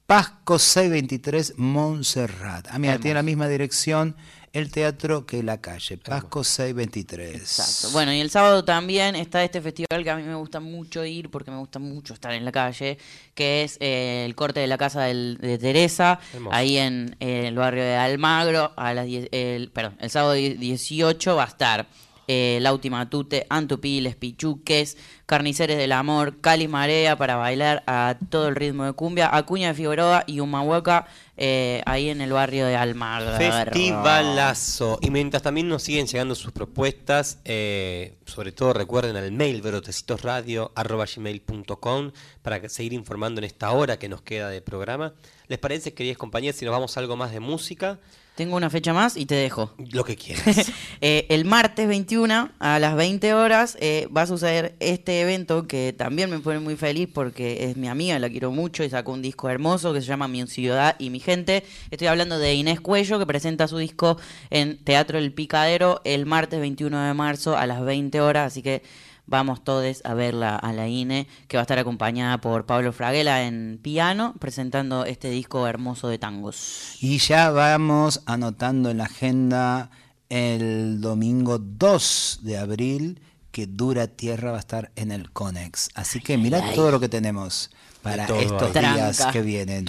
Pasco C23, Montserrat. Ah, mira, tiene la misma dirección el teatro que la calle, Pasco C23. Exacto. Bueno, y el sábado también está este festival que a mí me gusta mucho ir porque me gusta mucho estar en la calle, que es eh, el corte de la casa del- de Teresa, Hermoso. ahí en, eh, el barrio de Almagro, a las 10 el, perdón, el sábado die- 18 va a estar eh, Lauti Matute, Antupiles, Pichuques, Carniceres del Amor, Cali Marea para bailar a todo el ritmo de cumbia, Acuña de Figueroa y Humahuaca eh, ahí en el barrio de Almagro. Festivalazo. Y mientras también nos siguen llegando sus propuestas, eh, sobre todo recuerden al mail brotecitosradio.com para seguir informando en esta hora que nos queda de programa. ¿Les parece, queridas compañeras, si nos vamos a algo más de música? Tengo una fecha más y te dejo. Lo que quieras. [laughs] Eh, el martes 21 a las 20 horas eh, va a suceder este evento que también me pone muy feliz porque es mi amiga, la quiero mucho y sacó un disco hermoso que se llama Mi ciudad y mi gente. Estoy hablando de Inés Cuello que presenta su disco en Teatro El Picadero el martes 21 de marzo a las 20 horas, así que vamos todos a verla a la INE que va a estar acompañada por Pablo Fraguela en piano presentando este disco hermoso de tangos. Y ya vamos anotando en la agenda el domingo 2 de abril que Dura Tierra va a estar en el Conex. Así que mirad ay. todo lo que tenemos para estos ahí. días Tranca. que vienen.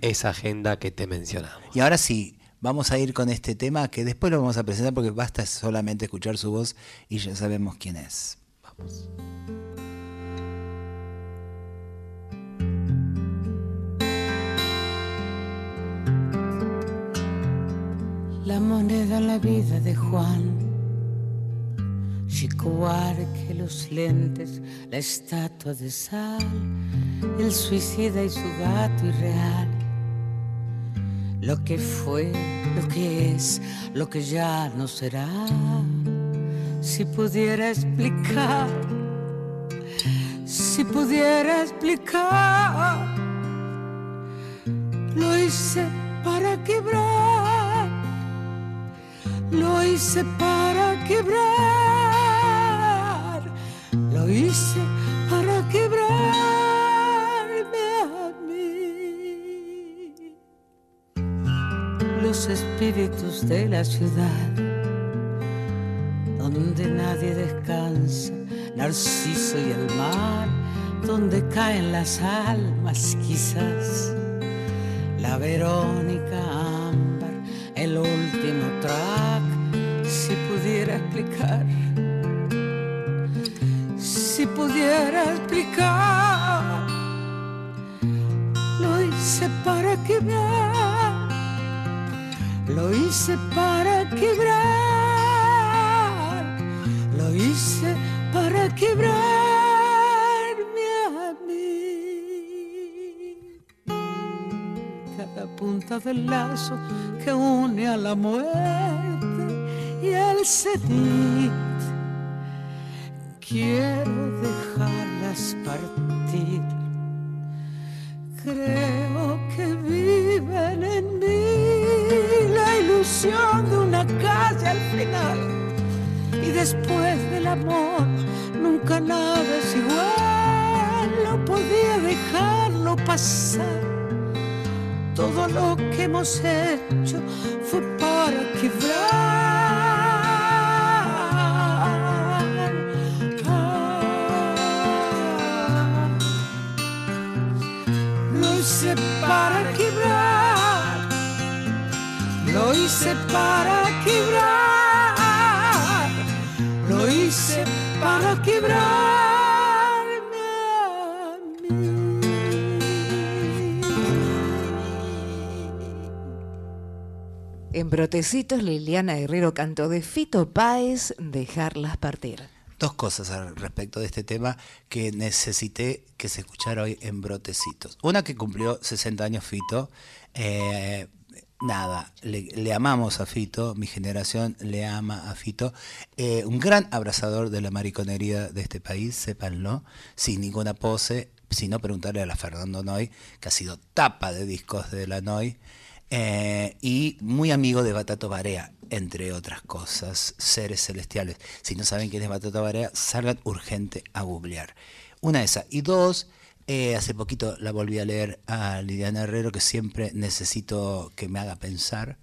Esa agenda que te mencionamos. Y ahora sí, vamos a ir con este tema que después lo vamos a presentar porque basta solamente escuchar su voz y ya sabemos quién es. La moneda la vida de Juan. Chico Buarque, los lentes, la estatua de sal, el suicida y su gato irreal. Lo que fue, lo que es, lo que ya no será. Si pudiera explicar, si pudiera explicar, lo hice para quebrar, lo hice para quebrar, lo hice para mí. Los espíritus de la ciudad, donde nadie descansa, Narciso y el mar, donde caen las almas quizás. La Verónica Ámbar, el último track, si pudiera explicar, si pudiera explicar, lo hice para quebrar, lo hice para quebrar, hice para quebrarme a mí cada punta del lazo que une a la muerte y el cenit. Quiero dejarlas Brotecitos, Liliana Herrero cantó de Fito Páez, Dejarlas partir. Dos cosas al respecto de este tema que necesité que se escuchara hoy en Brotecitos. Una que cumplió 60 años Fito. eh, nada, le, le amamos a Fito, mi generación le ama a Fito. Eh, un gran abrazador de la mariconería de este país, sépanlo, sin ninguna pose, sino preguntarle a la Fernando Noy, que ha sido tapa de discos de la Noy. Eh, y muy amigo de Batato Barea, entre otras cosas, seres celestiales. Si no saben quién es Batato Barea, salgan urgente a googlear. Una de esas. Y dos, eh, hace poquito la volví a leer a Liliana Herrero, que siempre necesito que me haga pensar.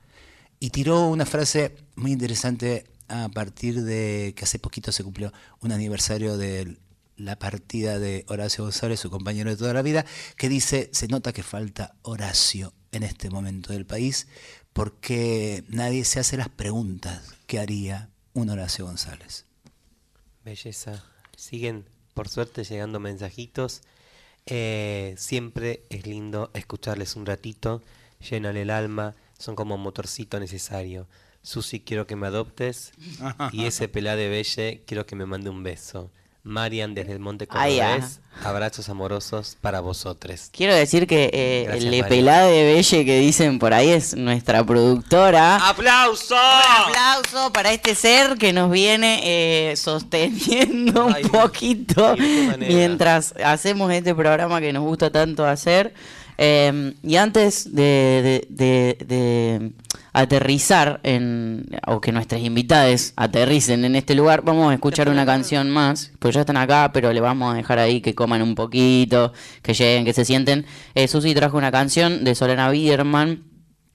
Y tiró una frase muy interesante a partir de que hace poquito se cumplió un aniversario de la partida de Horacio González, su compañero de toda la vida, que dice, se nota que falta Horacio en este momento del país porque nadie se hace las preguntas que haría un Horacio González. Belleza. Siguen, por suerte, llegando mensajitos. Eh, siempre es lindo escucharles un ratito. Llenan el alma. Son como motorcito necesario. Susi, quiero que me adoptes. [laughs] y ese pelá de Belle, quiero que me mande un beso. Marian desde el Monte Ay, ah. Cordobés, abrazos amorosos para vosotros. Quiero decir que eh, Gracias, el lepelá de Belle que dicen por ahí es nuestra productora. ¡Aplauso! Un aplauso para este ser que nos viene eh, sosteniendo un poquito mientras hacemos este programa que nos gusta tanto hacer. Eh, y antes de, de- aterrizar en, o que nuestras invitadas aterricen en este lugar, vamos a escuchar una canción más, pues ya están acá, pero le vamos a dejar ahí que coman un poquito, que lleguen, que se sienten. Eh, Susi trajo una canción de Solana Biderman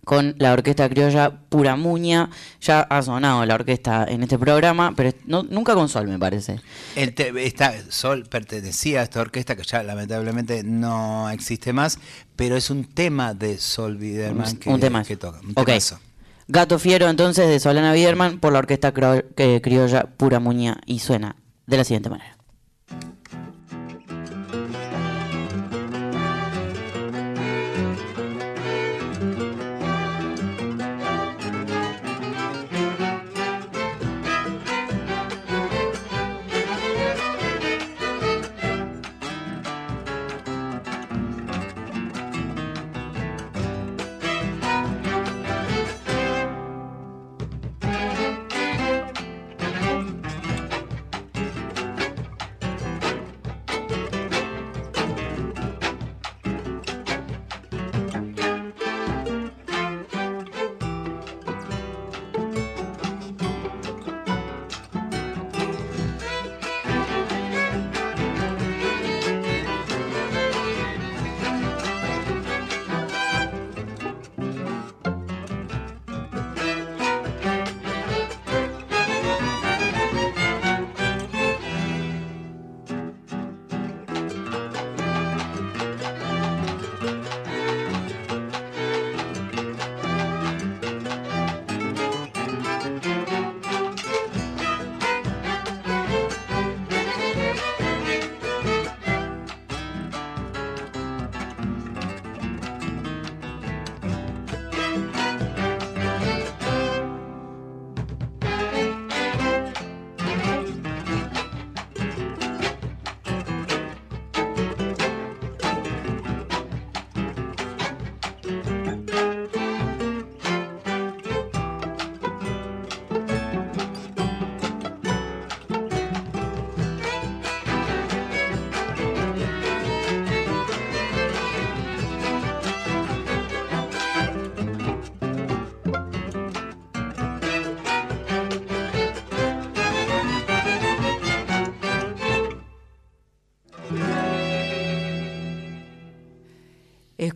con la orquesta criolla Pura Muña. Ya ha sonado la orquesta en este programa, pero no- nunca con Sol, me parece. El te- esta, Sol pertenecía a esta orquesta que ya lamentablemente no existe más, pero es un tema de Sol Biderman que, un tema. que toca. Un. Gato Fiero, entonces, de Solana Biderman por la orquesta que- criolla Pura Muña y suena de la siguiente manera.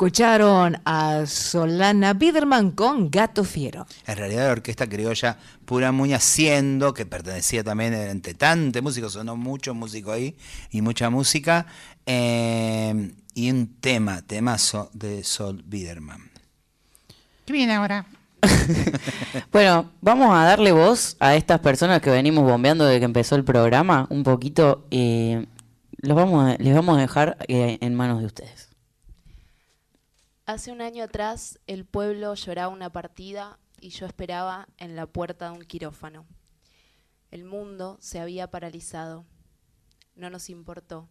Escucharon a Solana Biderman con Gato Fiero. En realidad la orquesta criolla Pura Muña, siendo que pertenecía también entre tantos músicos, sonó mucho músico ahí y mucha música, eh, y un tema, temazo de Sol Biderman. ¿Qué viene ahora? [laughs] Bueno, vamos a darle voz a estas personas que venimos bombeando desde que empezó el programa un poquito. eh, los vamos a- les vamos a dejar eh, en manos de ustedes. Hace un año atrás el pueblo lloraba una partida y yo esperaba en la puerta de un quirófano. El mundo se había paralizado. No nos importó.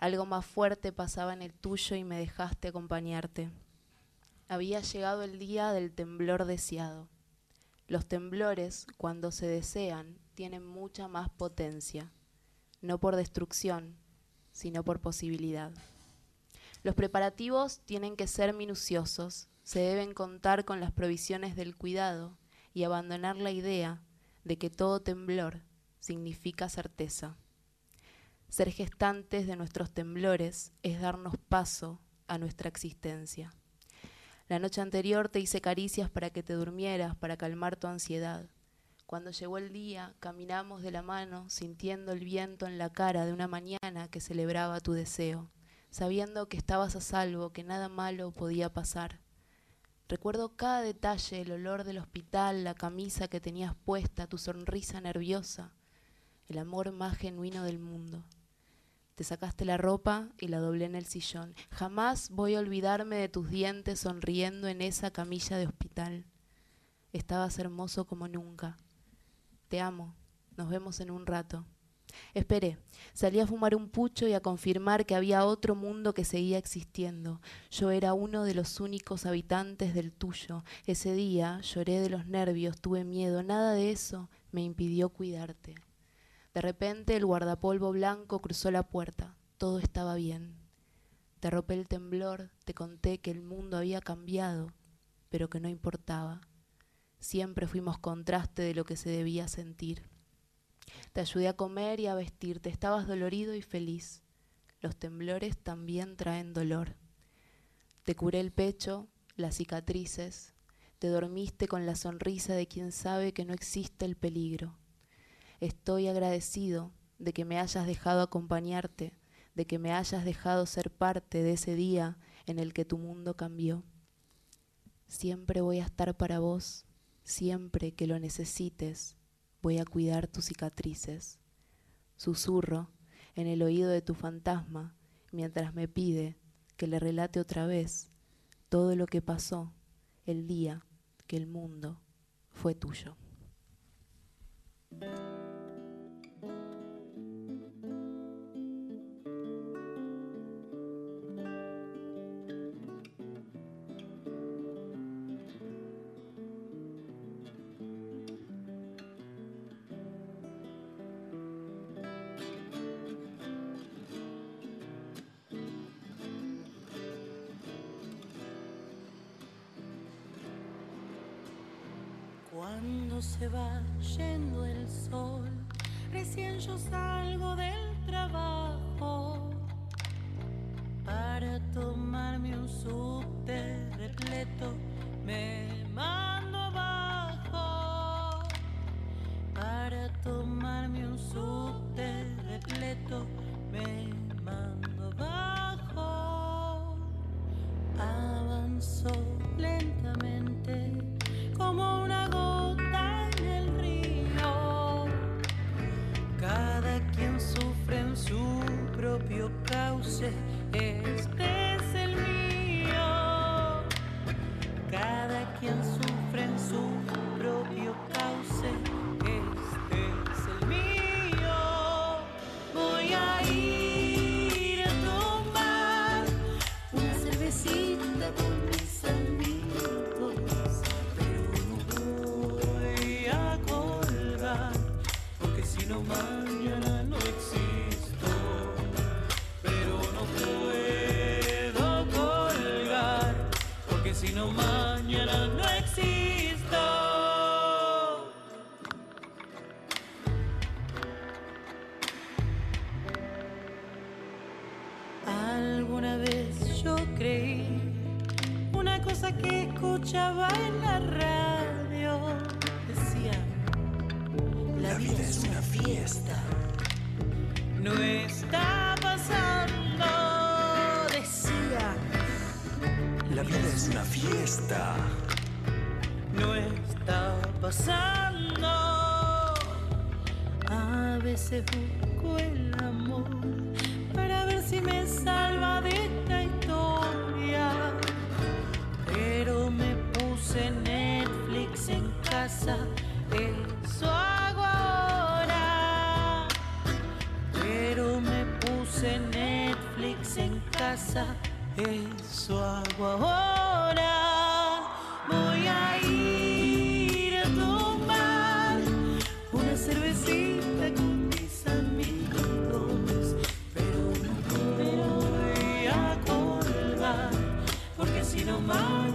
Algo más fuerte pasaba en el tuyo y me dejaste acompañarte. Había llegado el día del temblor deseado. Los temblores, cuando se desean, tienen mucha más potencia, no por destrucción, sino por posibilidad. Los preparativos tienen que ser minuciosos, se deben contar con las provisiones del cuidado y abandonar la idea de que todo temblor significa certeza. Ser gestantes de nuestros temblores es darnos paso a nuestra existencia. La noche anterior te hice caricias para que te durmieras, para calmar tu ansiedad. Cuando llegó el día, caminamos de la mano, sintiendo el viento en la cara de una mañana que celebraba tu deseo, sabiendo que estabas a salvo, que nada malo podía pasar. Recuerdo cada detalle, el olor del hospital, la camisa que tenías puesta, tu sonrisa nerviosa, el amor más genuino del mundo. Te sacaste la ropa y la doblé en el sillón. Jamás voy a olvidarme de tus dientes sonriendo en esa camilla de hospital. Estabas hermoso como nunca. Te amo. Nos vemos en un rato. Esperé. Salí a fumar un pucho y a confirmar que había otro mundo que seguía existiendo. Yo era uno de los únicos habitantes del tuyo. Ese día lloré de los nervios, tuve miedo. Nada de eso me impidió cuidarte. De repente el guardapolvo blanco cruzó la puerta. Todo estaba bien. Te ropé el temblor, te conté que el mundo había cambiado, pero que no importaba. Siempre fuimos contraste de lo que se debía sentir. Te ayudé a comer y a vestirte. Estabas dolorido y feliz. Los temblores también traen dolor. Te curé el pecho, las cicatrices. Te dormiste con la sonrisa de quien sabe que no existe el peligro. Estoy agradecido de que me hayas dejado acompañarte, de que me hayas dejado ser parte de ese día en el que tu mundo cambió. Siempre voy a estar para vos, siempre que lo necesites, voy a cuidar tus cicatrices. Susurro en el oído de tu fantasma mientras me pide que le relate otra vez todo lo que pasó el día que el mundo fue tuyo. En casa, eso hago ahora. Voy a ir a tomar una cervecita con mis amigos, pero no voy a colgar, porque si no mañana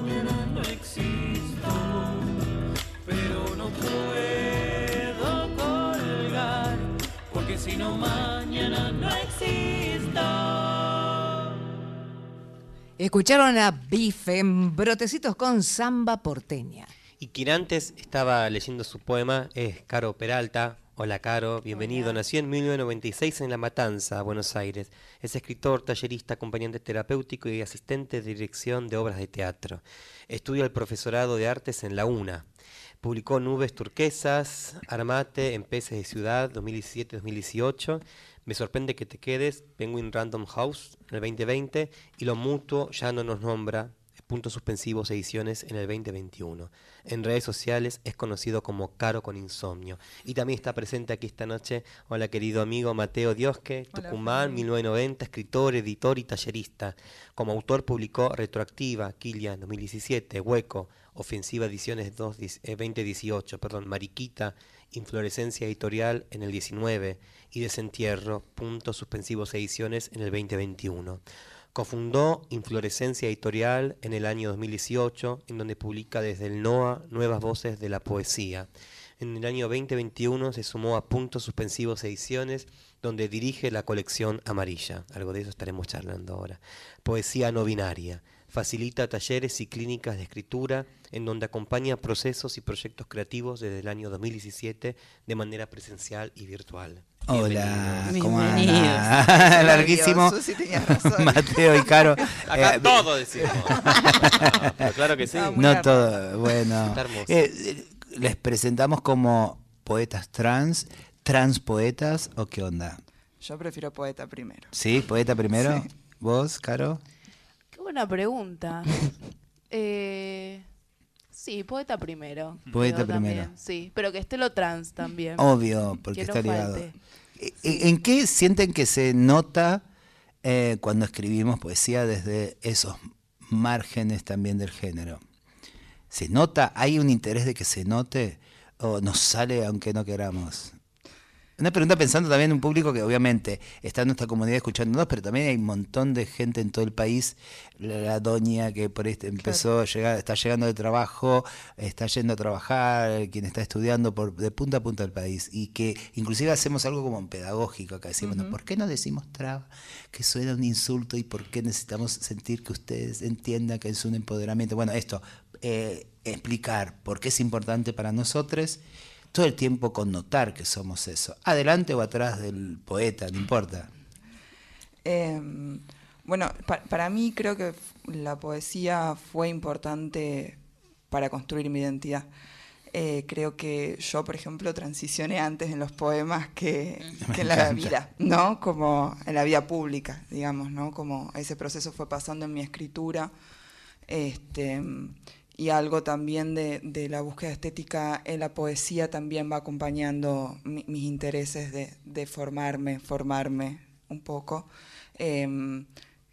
Escucharon a Bife en Brotecitos con Samba Porteña. Y quien antes estaba leyendo su poema es Caro Peralta. Hola Caro, bienvenido. Nació en 1996 en La Matanza, Buenos Aires. Es escritor, tallerista, acompañante terapéutico y asistente de dirección de obras de teatro. Estudia el profesorado de artes en la UNA. Publicó Nubes Turquesas, Armate en Peces de Ciudad 2017-2018. Me sorprende que te quedes, Penguin Random House en el 2020 y Lo Mutuo ya no nos nombra, puntos suspensivos ediciones en el 2021. En redes sociales es conocido como Caro con Insomnio. Y también está presente aquí esta noche, hola querido amigo Mateo Diosque, Tucumán, Fernando. 1990, escritor, editor y tallerista. Como autor publicó Retroactiva, Kilian 2017, Hueco, Ofensiva Ediciones 2, eh, 2018, perdón, Mariquita, Inflorescencia Editorial en el 19 y Desentierro, puntos suspensivos ediciones en el 2021. Cofundó Inflorescencia Editorial en el año 2018, en donde publica desde el NOA Nuevas Voces de la Poesía. En el año 2021 se sumó a Puntos Suspensivos Ediciones, donde dirige la colección Amarilla. Algo de eso estaremos charlando ahora. Poesía no binaria. Facilita talleres y clínicas de escritura, en donde acompaña procesos y proyectos creativos desde el año 2017 de manera presencial y virtual. Hola, Bienvenidos. ¿cómo Bienvenidos. anda? Larguísimo. Tenías razón. [laughs] Mateo y Caro. Acá Eh, todo decimos. Pero claro que sí. No todo, bueno. Eh, les presentamos como poetas trans, transpoetas o qué onda. Yo prefiero poeta primero. ¿Sí? ¿Poeta primero? ¿Vos, Caro? Qué buena pregunta. [laughs] eh, sí, poeta primero. Poeta Quedó también, primero. Sí, pero que esté lo trans también. Obvio, porque Que no está ligado. falte. ¿En en qué sienten que se nota eh, cuando escribimos poesía desde esos márgenes también del género? ¿Se nota? ¿Hay un interés de que se note? ¿O nos sale aunque no queramos? Una pregunta pensando también en un público que obviamente está en nuestra comunidad escuchándonos, pero también hay un montón de gente en todo el país. La, la doña que por este empezó a llegar, está llegando de trabajo, está yendo a trabajar, quien está estudiando por de punta a punta del país. Y que inclusive hacemos algo como pedagógico acá. Decimos, "No, Ujú. ¿por qué no decimos traba? Que suena un insulto y por qué necesitamos sentir que ustedes entiendan que es un empoderamiento. Bueno, esto, eh, explicar por qué es importante para nosotros todo el tiempo connotar que somos eso. Adelante o atrás del poeta, no importa. Eh, bueno, pa- para mí creo que la poesía fue importante para construir mi identidad. Eh, creo que yo, por ejemplo, transicioné antes en los poemas que, [laughs] en la encanta. vida, ¿no? Como en la vida pública, digamos, ¿no? Como ese proceso fue pasando en mi escritura. Este, y algo también de, la búsqueda estética en la poesía también va acompañando mi- mis intereses de, de formarme, formarme un poco. Em,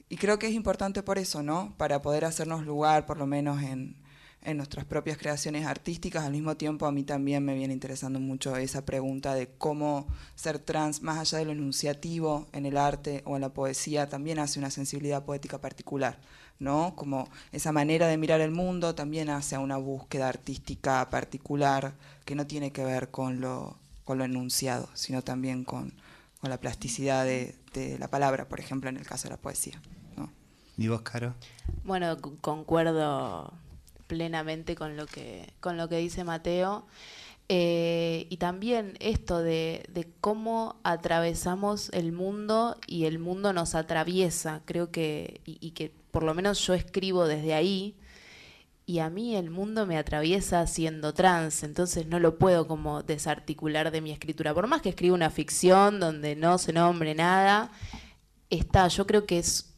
y creo que es importante por eso, ¿no? Para poder hacernos lugar, por lo menos en, en nuestras propias creaciones artísticas. Al mismo tiempo, a mí también me viene interesando mucho esa pregunta de cómo ser trans, más allá de lo enunciativo en el arte o en la poesía, también hace una sensibilidad poética particular, ¿no? Como esa manera de mirar el mundo también hace una búsqueda artística particular que no tiene que ver con lo, con lo enunciado, sino también con, con la plasticidad de, de la palabra, por ejemplo, en el caso de la poesía. ¿no? ¿Y vos, Caro? Bueno, concuerdo plenamente con lo que, con lo que dice Mateo. Eh, y también esto de, de cómo atravesamos el mundo y el mundo nos atraviesa. Creo que, y, y que por lo menos yo escribo desde ahí. y a mí el mundo me atraviesa siendo trans, entonces no lo puedo como desarticular de mi escritura. Por más que escriba una ficción donde no se nombre nada, está, yo creo que es,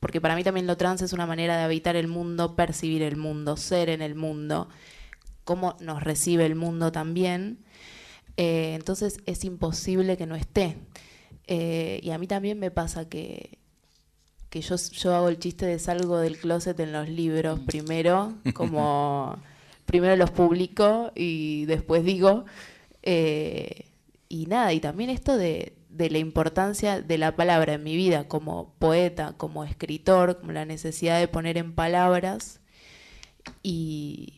porque para mí también lo trans es una manera de habitar el mundo, percibir el mundo, ser en el mundo, cómo nos recibe el mundo también. Eh, entonces es imposible que no esté. Eh, y a mí también me pasa que, que yo, yo hago el chiste de salgo del closet en los libros primero, como [laughs] primero los publico y después digo. eh, y nada, y también esto de, de la importancia de la palabra en mi vida como poeta, como escritor, como la necesidad de poner en palabras y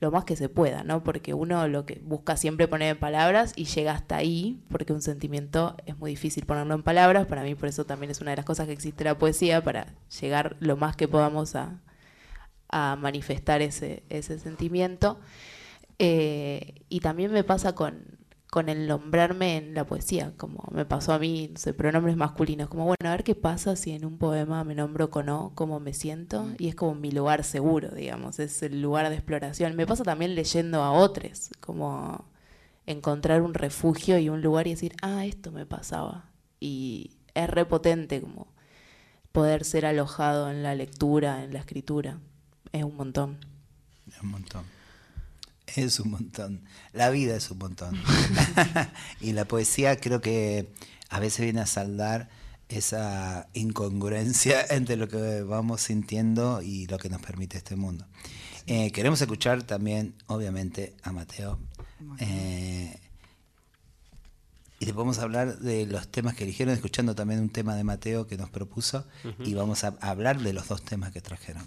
lo más que se pueda, ¿no? Porque uno lo que busca siempre poner en palabras y llega hasta ahí, porque un sentimiento es muy difícil ponerlo en palabras. Para mí, por eso también es una de las cosas que existe la poesía, para llegar lo más que podamos a, manifestar ese, ese sentimiento. Eh, y también me pasa con, con el nombrarme en la poesía, como me pasó a mí, no sé, pronombres masculinos, como bueno, a ver qué pasa si en un poema me nombro con O, cómo me siento, y es como mi lugar seguro, digamos, es el lugar de exploración. Me pasa también leyendo a otros, como encontrar un refugio y un lugar y decir, ah, esto me pasaba. Y es repotente como poder ser alojado en la lectura, en la escritura. Es un montón. Es un montón. Es un montón. La vida es un montón. [laughs] y la poesía creo que a veces viene a saldar esa incongruencia [laughs] entre lo que vamos sintiendo y lo que nos permite este mundo. Eh, queremos escuchar también, obviamente, a Mateo. Eh, y le podemos hablar de los temas que eligieron, escuchando también un tema de Mateo que nos propuso, y vamos a hablar de los dos temas que trajeron.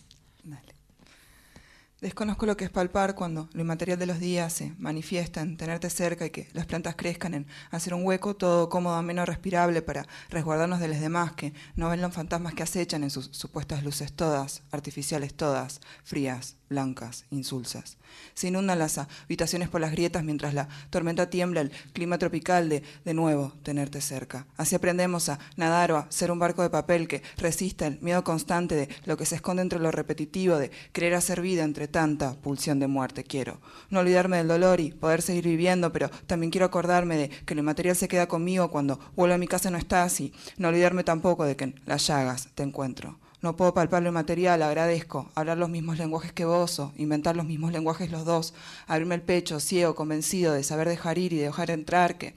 Desconozco lo que es palpar cuando lo inmaterial de los días se manifiesta en tenerte cerca y que las plantas crezcan en hacer un hueco todo cómodo, menos respirable para resguardarnos de los demás que no ven los fantasmas que acechan en sus supuestas luces todas, artificiales todas, frías, blancas, insulsas. Se inundan las habitaciones por las grietas mientras la tormenta tiembla el clima tropical de, de nuevo, tenerte cerca. Así aprendemos a nadar o a ser un barco de papel que resista el miedo constante de lo que se esconde entre lo repetitivo, de querer hacer vida entre tanta pulsión de muerte. Quiero no olvidarme del dolor y poder seguir viviendo, pero también quiero acordarme de que lo inmaterial se queda conmigo cuando vuelvo a mi casa no estás y no olvidarme tampoco de que en las llagas te encuentro. No puedo palpar lo inmaterial, agradezco, hablar los mismos lenguajes que vos, o inventar los mismos lenguajes los dos, abrirme el pecho, ciego, convencido de saber dejar ir y de dejar entrar, que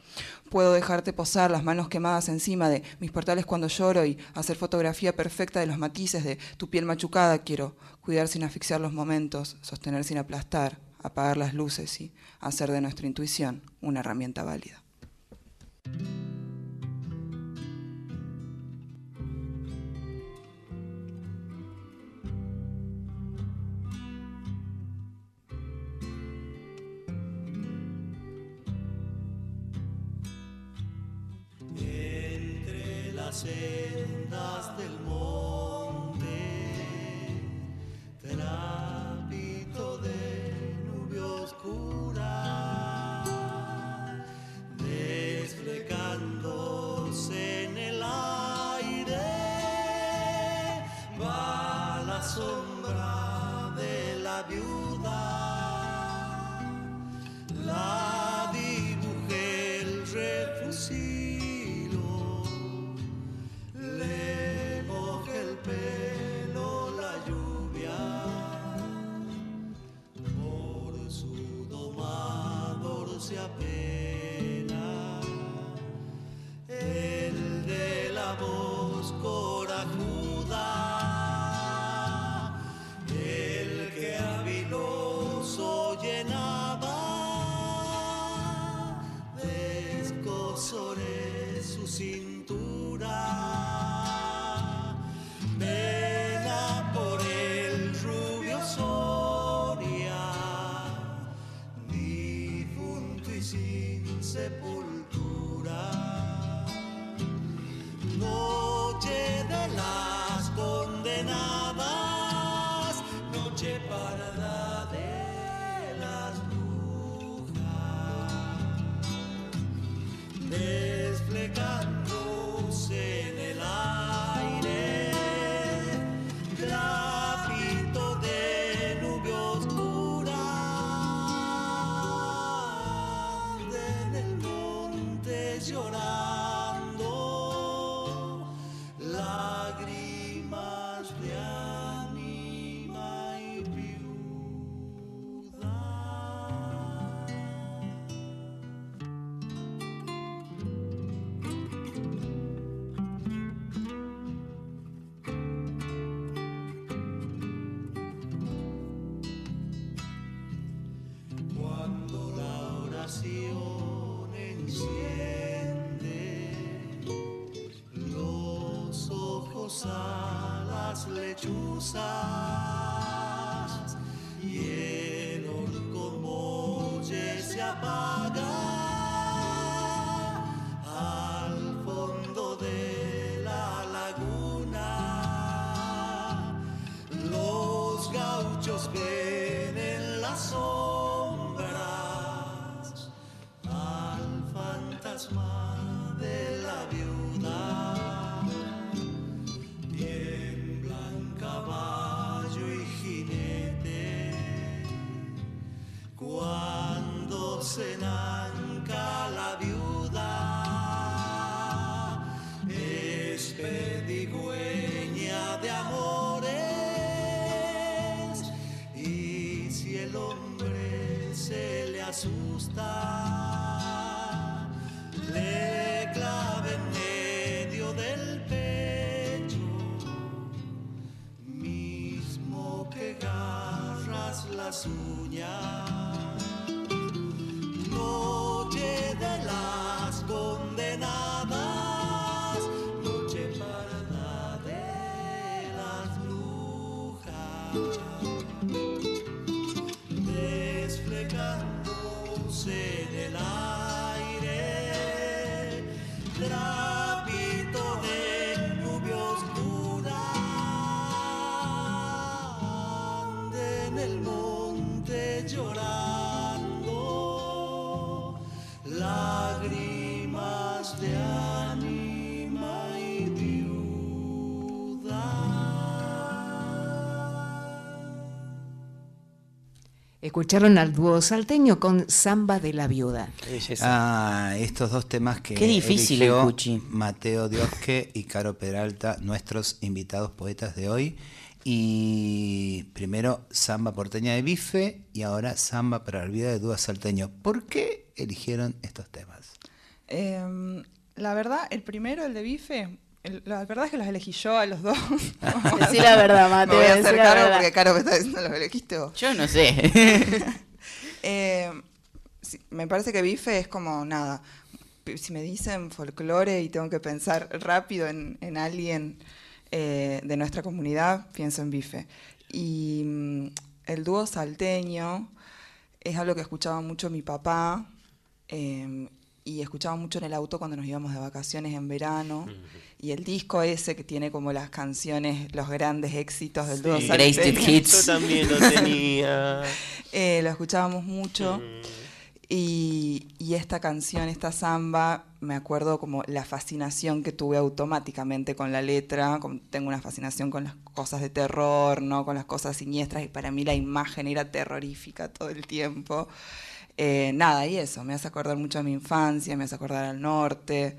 puedo dejarte posar las manos quemadas encima de mis portales cuando lloro y hacer fotografía perfecta de los matices de tu piel machucada. Quiero cuidar sin asfixiar los momentos, sostener sin aplastar, apagar las luces y hacer de nuestra intuición una herramienta válida. Sendas del se Escucharon al dúo salteño con Samba de la Viuda. Ah, estos dos temas que Qué difícil el eligió cuchi. Mateo Diosque y Caro Peralta, nuestros invitados poetas de hoy. Y primero Samba Porteña de Bife y ahora Samba para la vida de Dúo Salteño. ¿Por qué eligieron estos temas? Em, la verdad, el primero, el de bife, la verdad es que los elegí yo a los dos. [laughs] Decí la verdad, Mateo, Me voy a hacer cargo porque Caro me está diciendo los elegiste vos. Yo no sé. [laughs] Eh, sí, me parece que bife es como nada. Si me dicen folclore y tengo que pensar rápido en, en alguien eh, de nuestra comunidad, pienso en bife. Y mm, el dúo salteño es algo que escuchaba mucho mi papá eh, y escuchaba mucho en el auto cuando nos íbamos de vacaciones en verano. Y el disco ese que tiene como las canciones, los grandes éxitos del dúo Sí. Greatest Hits. Yo también lo tenía. [laughs] Eh, lo escuchábamos mucho. Y, y esta canción, esta samba, me acuerdo como la fascinación que tuve automáticamente con la letra. como tengo una fascinación con las cosas de terror, ¿no? Con las cosas siniestras y para mí la imagen era terrorífica todo el tiempo. Eh, nada, y eso, me hace acordar mucho a mi infancia, me hace acordar al norte.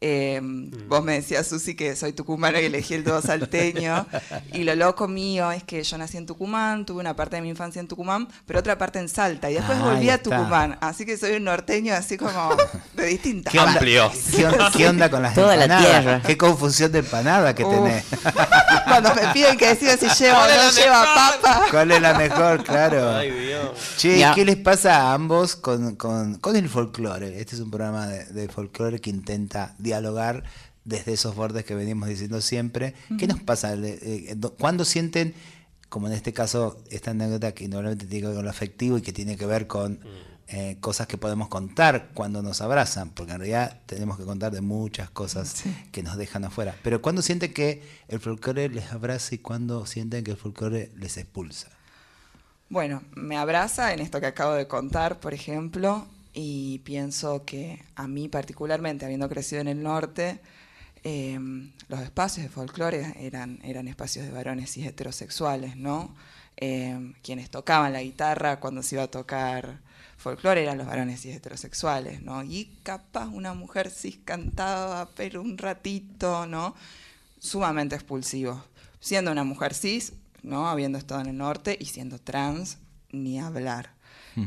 Eh, Vos me decías, Susi, que soy tucumana y elegí el dúo salteño. [laughs] y lo loco mío es que yo nací en Tucumán, tuve una parte de mi infancia en Tucumán, pero otra parte en Salta. Y después Ah, volví a está. Tucumán. Así que soy un norteño así como de distintas. ¿Qué onda, Amplio. [laughs] ¿Qué, on- qué onda con las Toda la empanadas? tierra. Qué confusión de empanada que Uf. tenés. [laughs] Cuando me piden que decida si lleva o no lleva papa. ¿Cuál es la mejor? Claro. Ay, Dios. Che, Ya. ¿qué les pasa a ambos con, con- con el folclore? Este es un programa de, de folclore que intenta dialogar desde esos bordes que venimos diciendo siempre. ¿Qué nos pasa? Eh, do- ¿Cuándo sienten, como en este caso, esta anécdota que normalmente tiene que ver con lo afectivo y que tiene que ver con eh, cosas que podemos contar cuando nos abrazan? Porque en realidad tenemos que contar de muchas cosas que nos dejan afuera. Pero ¿cuándo sienten que el folclore les abraza y cuándo sienten que el folclore les expulsa? Bueno, me abraza en esto que acabo de contar, por ejemplo, y pienso que a mí particularmente, habiendo crecido en el norte, eh, los espacios de folclore eran, eran espacios de varones y heterosexuales, ¿no? Eh, quienes tocaban la guitarra cuando se iba a tocar folclore eran los varones y heterosexuales, ¿no? Y capaz una mujer cis cantaba, pero un ratito, ¿no? Sumamente expulsivos. Siendo una mujer cis, ¿no? Habiendo estado en el norte y siendo trans, ni hablar.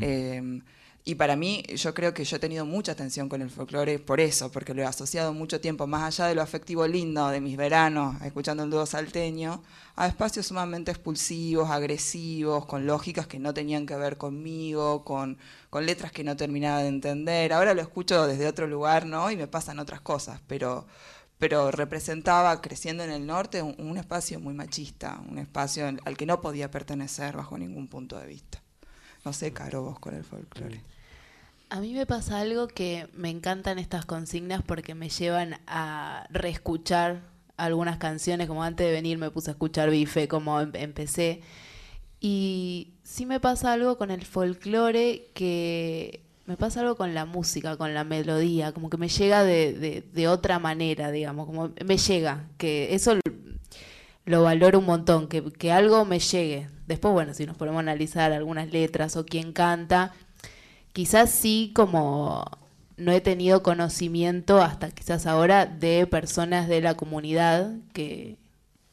Eh, y para mí, yo creo que yo he tenido mucha atención con el folclore por eso, porque lo he asociado mucho tiempo, más allá de lo afectivo lindo de mis veranos, escuchando el dúo salteño, a espacios sumamente expulsivos, agresivos, con lógicas que no tenían que ver conmigo, con, con letras que no terminaba de entender. Ahora lo escucho desde otro lugar, ¿no? Y me pasan otras cosas, pero, pero representaba, creciendo en el norte, un, espacio muy machista, un espacio al que no podía pertenecer bajo ningún punto de vista. No sé, Caro, vos con el folclore. A mí me pasa algo que me encantan estas consignas porque me llevan a reescuchar algunas canciones, como antes de venir me puse a escuchar bife, como em- empecé. Y sí me pasa algo con el folclore que me pasa algo con la música, con la melodía, como que me llega de, de- de otra manera, digamos, como me llega, que eso lo valoro un montón, que, que algo me llegue. Después, bueno, si nos ponemos a analizar algunas letras o quién canta, quizás sí como no he tenido conocimiento hasta quizás ahora de personas de la comunidad que,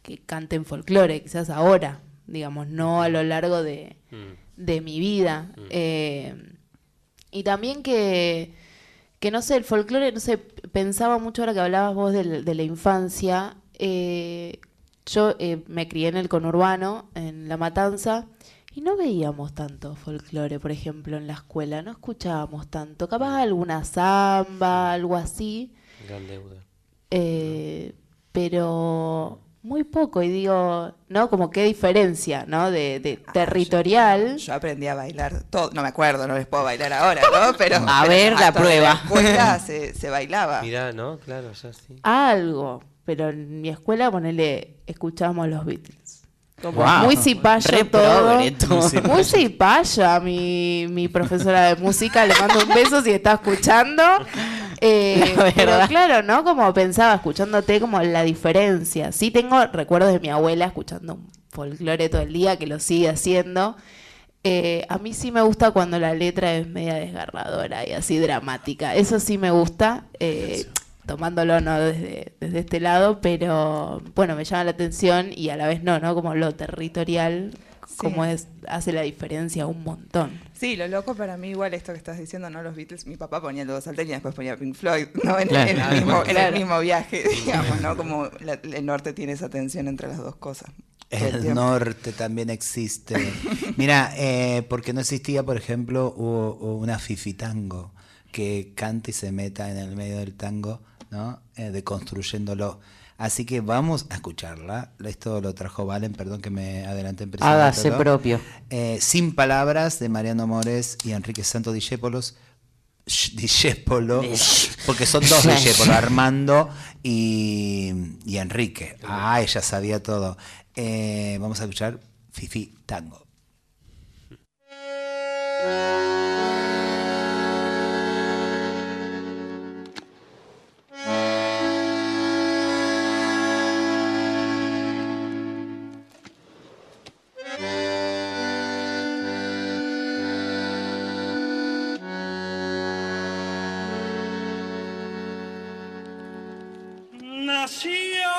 que canten folclore, quizás ahora, digamos, no a lo largo de, de mi vida. Eh, y también que, que no sé, el folclore, no sé, pensaba mucho ahora que hablabas vos de, la infancia. eh, yo eh, me crié en el conurbano, en La Matanza, y no veíamos tanto folclore, por ejemplo, en la escuela, no escuchábamos tanto. Capaz alguna samba, algo así, Gran deuda. eh, pero muy poco. Y digo, ¿no? Como qué diferencia, ¿no? De, de territorial. Yo aprendí a bailar todo, no me acuerdo, no les puedo bailar ahora, ¿no? [laughs] Pero, A pero ver, la prueba. escuela [laughs] se, se bailaba. Mirá, ¿no? Claro, ya sí. algo, pero en mi escuela, ponele, escuchábamos los Beatles. Wow. muy cipayo todo. Muy [laughs] cipaya mi, mi profesora de música. Le mando un beso si está escuchando. [laughs] Eh, pero claro, ¿no? Como pensaba, escuchándote como la diferencia. Sí tengo recuerdos de mi abuela escuchando un folclore todo el día, que lo sigue haciendo. Eh, a mí sí me gusta cuando la letra es media desgarradora y así dramática. Eso sí me gusta, eh, tomándolo no desde, desde este lado, pero bueno, me llama la atención y a la vez no, ¿no? Como lo territorial, como es, hace la diferencia un montón. Sí, lo loco para mí, igual esto que estás diciendo, ¿no? Los Beatles, mi papá ponía los salteños y después ponía Pink Floyd, ¿no? En, Claro. en el, mismo, en el Claro. mismo viaje, digamos, ¿no? Como la- el norte tiene esa tensión entre las dos cosas. el El tiempo. norte también existe. Mira, eh, porque no existía, por ejemplo, hubo, hubo una fifitango que canta y se meta en el medio del tango, ¿no? Eh, deconstruyéndolo. Así que vamos a escucharla. Esto lo trajo Valen, perdón que me adelanté en Hágase propio. Eh, Sin palabras de Mariano Mores y Enrique Santo Discépolos. Discépolo, porque son dos Discépolos, Armando y, y Enrique. Ah, ella sabía todo. Eh, vamos a escuchar Fifi Tango. Nació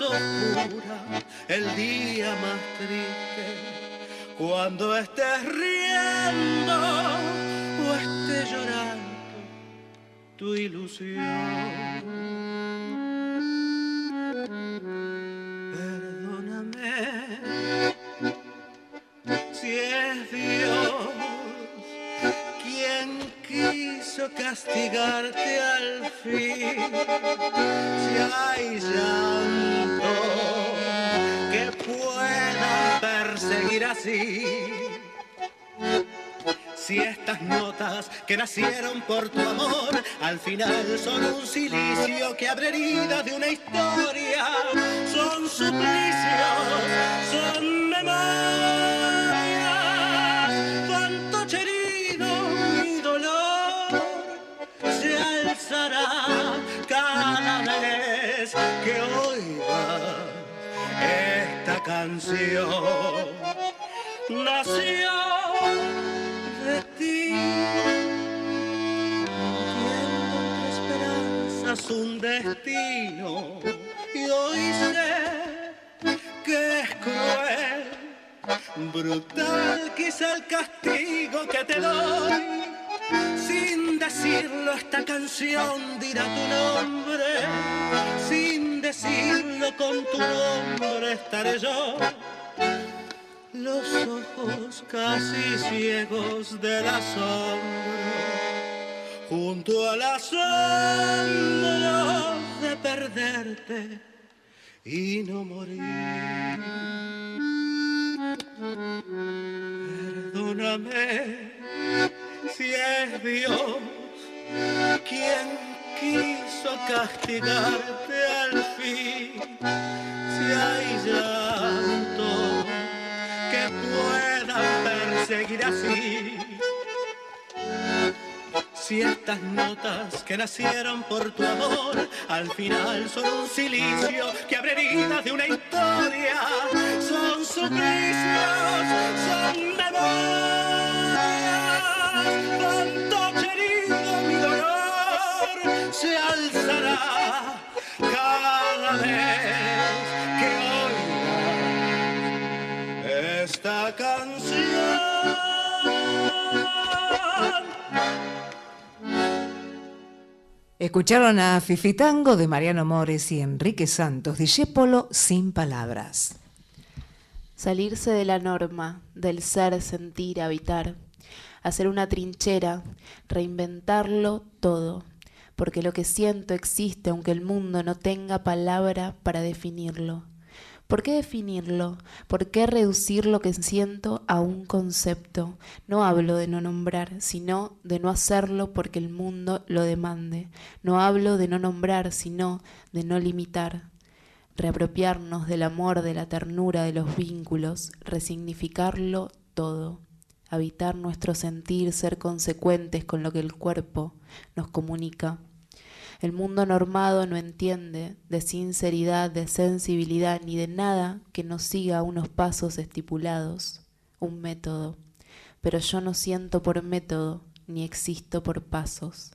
oscura, el día más triste, cuando estés riendo o estés llorando tu ilusión. Perdóname si es Dios quien quiso castigarte al fin, así. Si estas notas que nacieron por tu amor al final son un silicio que abre heridas de una historia, son suplicios, son memorias, fantoche herido, mi dolor se alzará cada vez que oigas esta canción nació de ti. Viendo entre esperanzas un destino y hoy sé que es cruel, brutal quizá el castigo que te doy. Sin decirlo esta canción dirá tu nombre, sin decirlo con tu nombre estaré yo los ojos casi ciegos del asombro, junto al asombro de perderte y no morir. Perdóname si es Dios quien quiso castigarte al fin, si hay puedan perseguir así. Si estas notas que nacieron por tu amor al final son un silicio que abre heridas de una historia, son suplicios, son memorias, tanto querido mi dolor se alzará cada vez que oigas esta canción. Escucharon a Fifitango de Mariano Mores y Enrique Santos, Discépolo sin palabras. Salirse de la norma, del ser, sentir, habitar, hacer una trinchera, reinventarlo todo, porque lo que siento existe aunque el mundo no tenga palabra para definirlo. ¿Por qué definirlo? ¿Por qué reducir lo que siento a un concepto? No hablo de no nombrar, sino de no hacerlo porque el mundo lo demande. No hablo de no nombrar, sino de no limitar. Reapropiarnos del amor, de la ternura, de los vínculos, resignificarlo todo. Habitar nuestro sentir, ser consecuentes con lo que el cuerpo nos comunica. El mundo normado no entiende de sinceridad, de sensibilidad, ni de nada que no siga unos pasos estipulados, un método. Pero yo no siento por método, ni existo por pasos.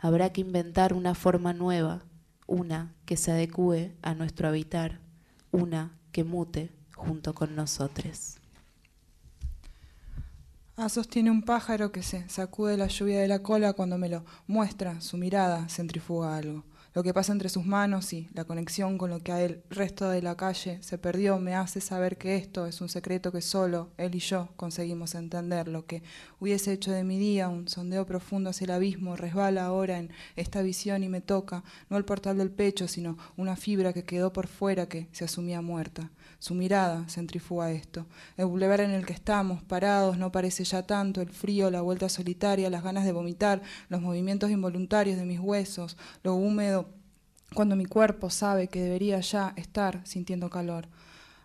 Habrá que inventar una forma nueva, una que se adecue a nuestro habitar, una que mute junto con nosotros. Ah, sostiene un pájaro que se sacude la lluvia de la cola cuando me lo muestra, su mirada centrifuga algo. Lo que pasa entre sus manos y la conexión con lo que a el resto de la calle se perdió me hace saber que esto es un secreto que solo él y yo conseguimos entender. Lo que hubiese hecho de mi día un sondeo profundo hacia el abismo resbala ahora en esta visión y me toca, no el portal del pecho, sino una fibra que quedó por fuera que se asumía muerta. Su mirada centrifuga esto. El bulevar en el que estamos, parados, no parece ya tanto, el frío, la vuelta solitaria, las ganas de vomitar, los movimientos involuntarios de mis huesos, lo húmedo cuando mi cuerpo sabe que debería ya estar sintiendo calor.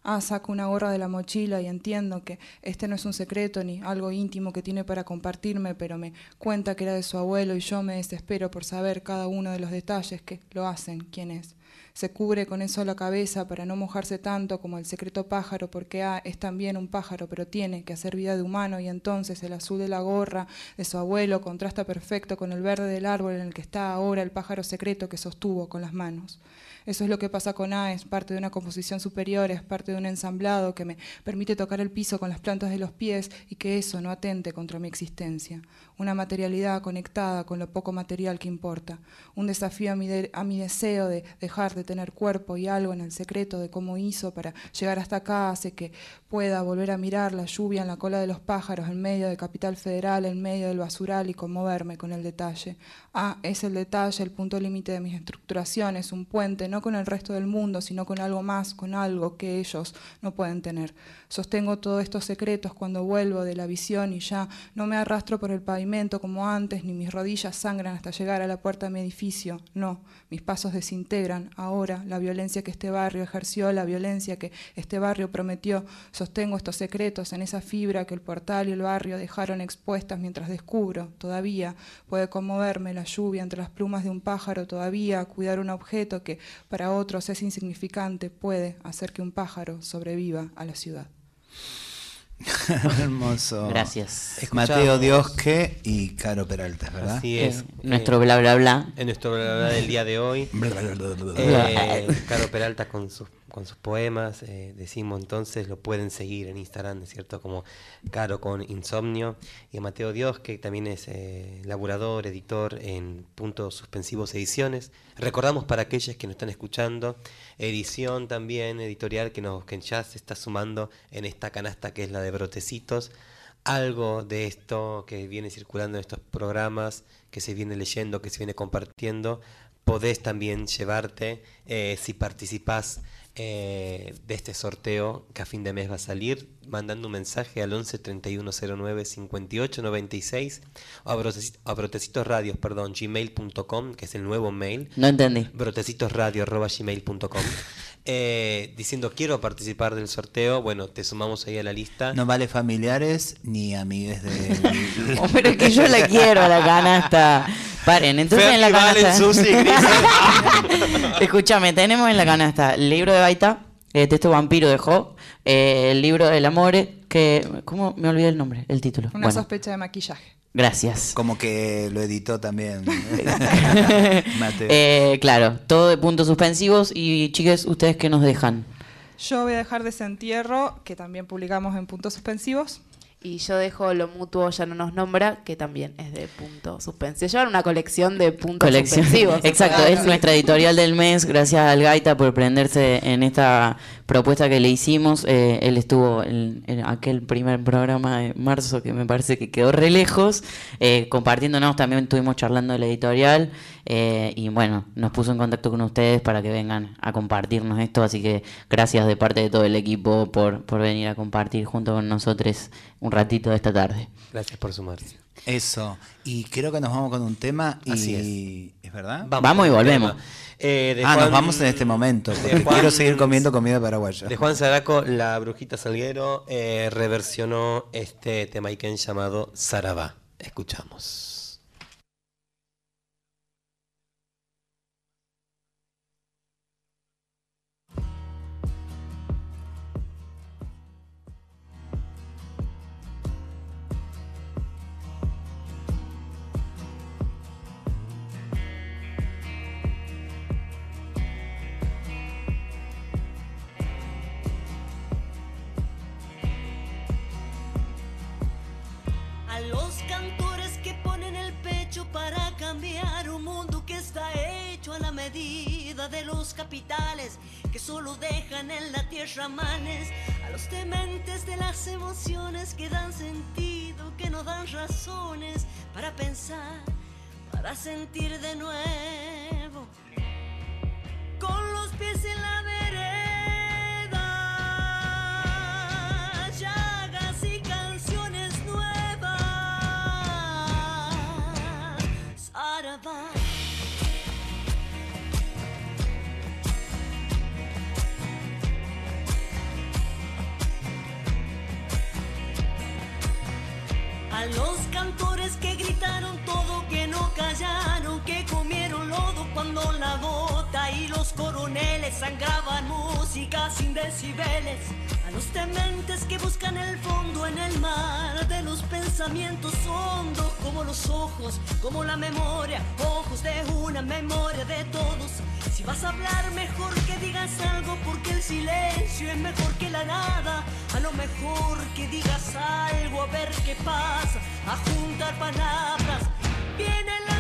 Ah, saco una gorra de la mochila y entiendo que este no es un secreto ni algo íntimo que tiene para compartirme, pero me cuenta que era de su abuelo y yo me desespero por saber cada uno de los detalles que lo hacen, quién es se cubre con eso la cabeza para no mojarse tanto como el secreto pájaro, porque A es también un pájaro, pero tiene que hacer vida de humano y entonces el azul de la gorra de su abuelo contrasta perfecto con el verde del árbol en el que está ahora el pájaro secreto que sostuvo con las manos. Eso es lo que pasa con A, es parte de una composición superior, es parte de un ensamblado que me permite tocar el piso con las plantas de los pies y que eso no atente contra mi existencia. Una materialidad conectada con lo poco material que importa. Un desafío a mi, a mi deseo de dejar de tener cuerpo y algo en el secreto de cómo hizo para llegar hasta acá hace que pueda volver a mirar la lluvia en la cola de los pájaros en medio de Capital Federal, en medio del basural y conmoverme con el detalle. A es el detalle, el punto límite de mis estructuraciones, un puente, no con el resto del mundo, sino con algo más, con algo que ellos no pueden tener. Sostengo todos estos secretos cuando vuelvo de la visión y ya no me arrastro por el pavimento como antes, ni mis rodillas sangran hasta llegar a la puerta de mi edificio. No, mis pasos desintegran. Ahora la violencia que este barrio ejerció, la violencia que este barrio prometió, sostengo estos secretos en esa fibra que el portal y el barrio dejaron expuestas mientras descubro. Todavía puede conmoverme la lluvia entre las plumas de un pájaro, todavía cuidar un objeto que para otros es insignificante puede hacer que un pájaro sobreviva a la ciudad. [laughs] Hermoso. Gracias. Mateo Escuchamos- Diosque y Caro Peralta, ¿verdad? Así es. Eh, nuestro bla, bla, bla. En nuestro bla bla bla del día de hoy. Eh, Caro Peralta con sus, con sus poemas. eh, decimos entonces, lo pueden seguir en Instagram, ¿no es cierto? Como Caro con Insomnio. Y a Mateo Dios, que también es eh, laburador, editor en Puntos Suspensivos Ediciones. Recordamos para aquellos que nos están escuchando, edición también editorial que, nos, que ya se está sumando en esta canasta que es la de Brotecitos. Algo de esto que viene circulando en estos programas, que se viene leyendo, que se viene compartiendo, podés también llevarte eh, si participás eh, de este sorteo que a fin de mes va a salir, mandando un mensaje al 11 3109 58 96 o a, broteci- a brotecitosradios, perdón, gmail.com, que es el nuevo mail. No entendí. brotecitosradio.gmail.com [laughs] eh, diciendo quiero participar del sorteo, bueno, te sumamos ahí a la lista. No vale familiares ni amigues de. [laughs] Oh, pero es que yo la quiero a la canasta. Paren, entonces en la canasta. [laughs] Escúchame, tenemos en la canasta el libro de Baita, eh, Texto Vampiro de Jo, eh, el libro del Amore, que. ¿Cómo me olvidé el nombre? El título. Una Bueno, sospecha de maquillaje. gracias. Como que lo editó también. [laughs] [laughs] Mateo. Eh, claro, todo de puntos suspensivos. Y chiques, ¿ustedes qué nos dejan? Yo voy a dejar Desentierro, que también publicamos en puntos suspensivos. Y yo dejo lo mutuo ya no nos nombra, que también es de punto suspensivo. Llevan una colección de puntos Colección. suspensivos. [laughs] Exacto, es nuestra editorial del mes. Gracias al Gaita por prenderse en esta propuesta que le hicimos. Eh, él estuvo en, aquel primer programa de marzo que me parece que quedó re lejos, eh, compartiéndonos. También estuvimos charlando de la editorial eh, y bueno, nos puso en contacto con ustedes para que vengan a compartirnos esto. Así que gracias de parte de todo el equipo por, por venir a compartir junto con nosotros un ratito de esta tarde. Gracias por sumarse. Eso. Y creo que nos vamos con un tema. Y... Así es. verdad? Vamos y volvemos. Eh, de ah, Juan- nos vamos en este momento. Porque Juan- quiero seguir comiendo comida paraguaya. De Juan Zaraco, la brujita Salguero eh, reversionó este tema Iken llamado Sarabá. Escuchamos. De los capitales que solo dejan en la tierra manes. A los tementes de las emociones que dan sentido, que no dan razones para pensar, para sentir de nuevo. Con los pies en la vereda, A los cantores que gritaron todo, que no callaron, que comieron lodo cuando la bota y los coroneles sangraban música sin decibeles. A los tementes que buscan el fondo en el mar de los pensamientos hondos, como los ojos, como la memoria, ojos de una memoria de todos. Si vas a hablar, mejor que digas algo, porque el silencio es mejor que la nada. A lo mejor que digas algo, a ver qué pasa, a juntar palabras. Vienen las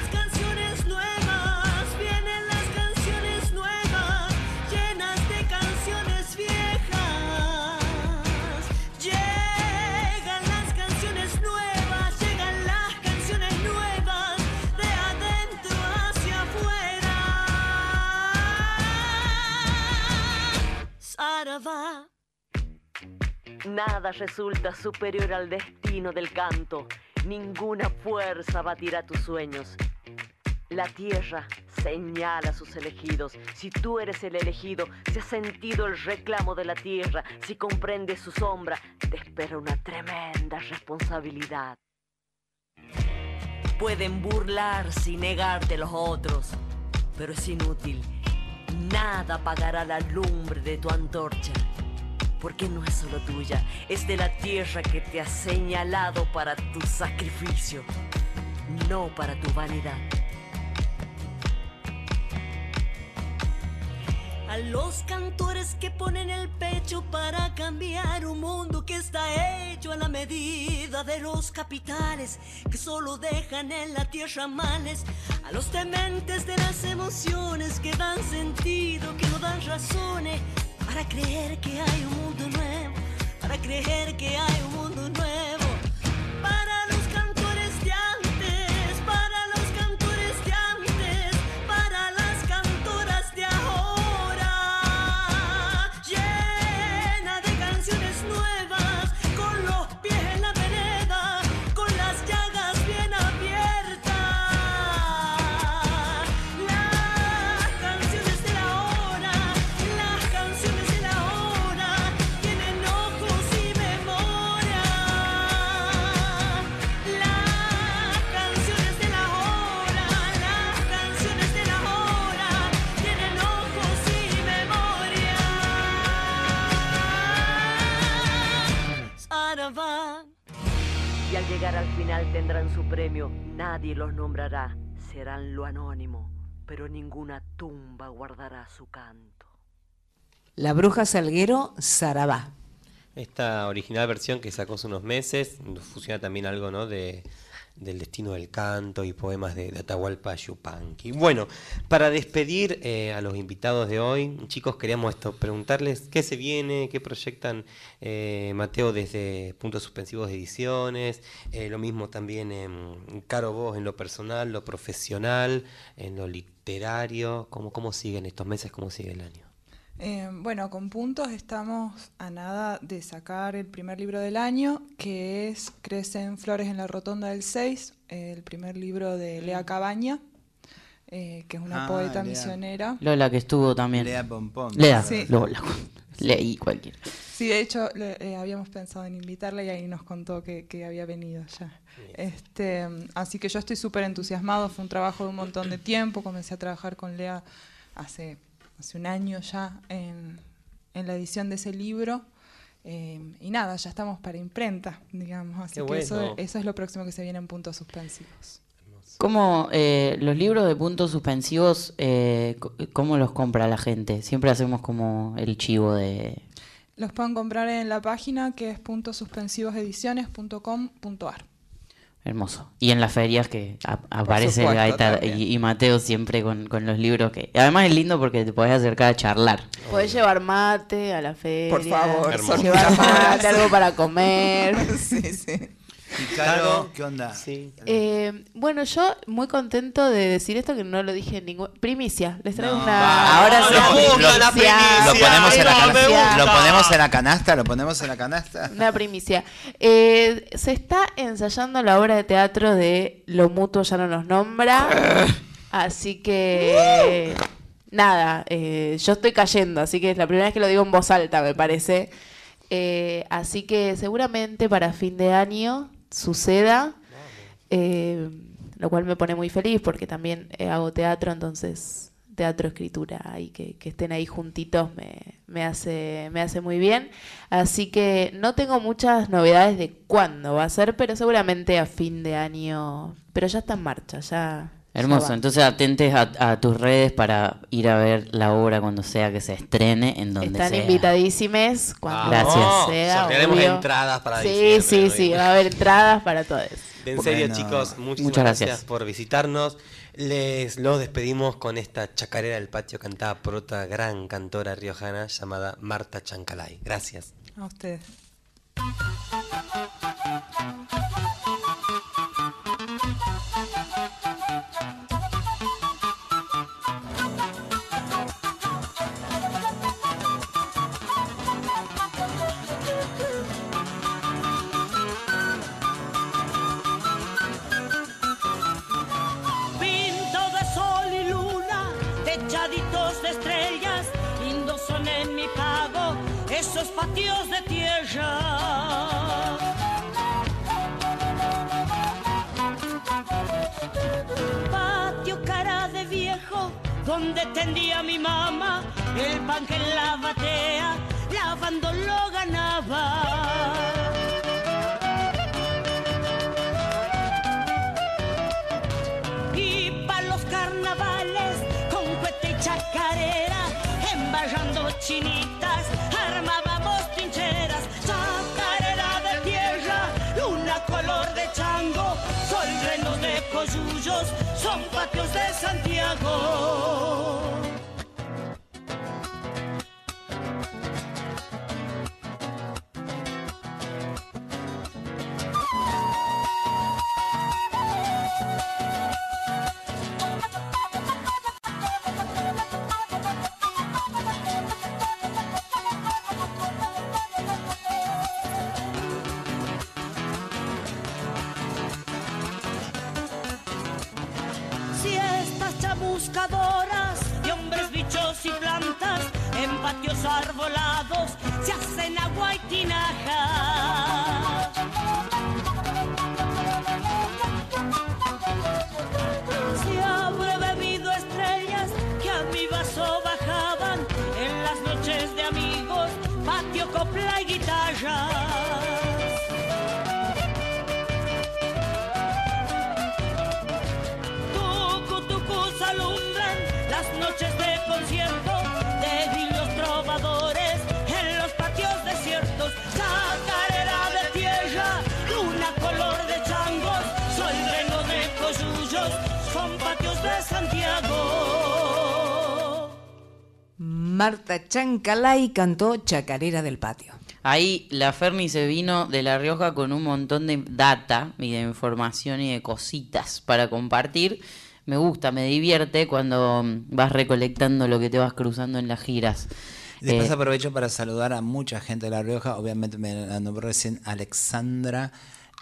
Nada resulta superior al destino del canto. Ninguna fuerza batirá tus sueños. La tierra señala a sus elegidos. Si tú eres el elegido, si has sentido el reclamo de la tierra, si comprendes su sombra, te espera una tremenda responsabilidad. Pueden burlarse y negarte los otros, pero es inútil. Nada apagará la lumbre de tu antorcha. Porque no es solo tuya, es de la tierra que te ha señalado para tu sacrificio, no para tu vanidad. A los cantores que ponen el pecho para cambiar un mundo que está hecho a la medida de los capitales que solo dejan en la tierra males. A los tementes de las emociones que dan sentido, que no dan razones para creer que hay un mundo nuevo, para creer que hay un mundo nuevo. Tendrán su premio, nadie los nombrará, serán lo anónimo, pero ninguna tumba guardará su canto. La bruja Salguero, Sarabá. Esta original versión que sacó hace unos meses fusiona también algo ¿no? de, del destino del canto y poemas de, de Atahualpa Yupanqui. Bueno, para despedir eh, a los invitados de hoy, chicos, queríamos esto, preguntarles qué se viene, qué proyectan eh, Mateo desde Puntos Suspensivos de Ediciones, eh, lo mismo también en Caro vos en lo personal, lo profesional, en lo literario, ¿cómo, cómo siguen estos meses, cómo sigue el año? Eh, bueno, con puntos estamos a nada de sacar el primer libro del año, que es Crecen Flores en la Rotonda del 6, el primer libro de Lea Cabaña, eh, que es una Ah, poeta Lea. misionera. Lola que estuvo también. Lea Pompón. Lea, Sí. Lola. [laughs] Leí cualquiera. Sí, de hecho le- eh, habíamos pensado en invitarla y ahí nos contó que, que había venido ya. Este, así que yo estoy súper entusiasmado, fue un trabajo de un montón de tiempo, comencé a trabajar con Lea hace, hace un año ya en, en la edición de ese libro. eh, y nada, ya estamos para imprenta, digamos. Así Qué que eso, bueno. eso es lo próximo que se viene en puntos suspensivos. ¿Cómo eh, los libros de puntos suspensivos, eh, cómo los compra la gente? Siempre hacemos como el chivo de... Los pueden comprar en la página que es puntossuspensivosediciones.com.ar. Hermoso. Y en las ferias que a- aparece supuesto, Gaeta y Mateo siempre con, con los libros que... Además es lindo porque te podés acercar a charlar. Podés llevar mate a la feria. Por favor, Hermoso. Llevar mate, algo para comer. [laughs] sí, sí. Y Caro, ¿qué onda? Eh, bueno, yo muy contento de decir esto que no lo dije en ningún... Primicia, les traigo No, una... va. Ahora No, sí, no, primicia. la primicia. Lo ponemos en la Ahí va, canasta. me gusta. Lo ponemos en la canasta, lo ponemos en la canasta. Una primicia. Eh, se está ensayando la obra de teatro de Lo Mutuo ya no nos nombra. [laughs] Así que. Nada, eh, yo estoy cayendo, así que es la primera vez que lo digo en voz alta, me parece. Eh, así que seguramente para fin de año suceda. eh, lo cual me pone muy feliz porque también eh, hago teatro, entonces teatro, escritura y que, que estén ahí juntitos me, me, hace, me hace muy bien. Así que no tengo muchas novedades de cuándo va a ser, pero seguramente a fin de año. Pero ya está en marcha, ya. Hermoso. Entonces atentes a, a tus redes para ir a ver la obra cuando sea que se estrene, en donde Están sea. invitadísimes cuando Gracias. sea. Sortearemos obvio. entradas para Sí, sí, sí, va a haber entradas para todos. En serio, Bueno, chicos, muchísimas muchas gracias. gracias. por visitarnos. Les los despedimos con esta chacarera del patio cantada por otra gran cantora riojana llamada Marta Chancalay. Gracias. A ustedes. Esos patios de tierra. Patio cara de viejo, donde tendía mi mamá, el pan que la batea lavando lo ganaba. Y para los carnavales, con cuete y chacarera, embarrando chinitas, patios de Santiago. Patios arbolados se hacen agua y tinaja. Se habré bebido estrellas que a mi vaso bajaban en las noches de amigos, patio, copla y guitarra. noches de concierto Marta Chancalay cantó Chacarera del Patio. Ahí la Ferni se vino de La Rioja con un montón de data y de información y de cositas para compartir. Me gusta, me divierte cuando mm, vas recolectando lo que te vas cruzando en las giras. Después Eh, aprovecho para saludar a mucha gente de La Rioja. Obviamente me la nombró recién Alexandra.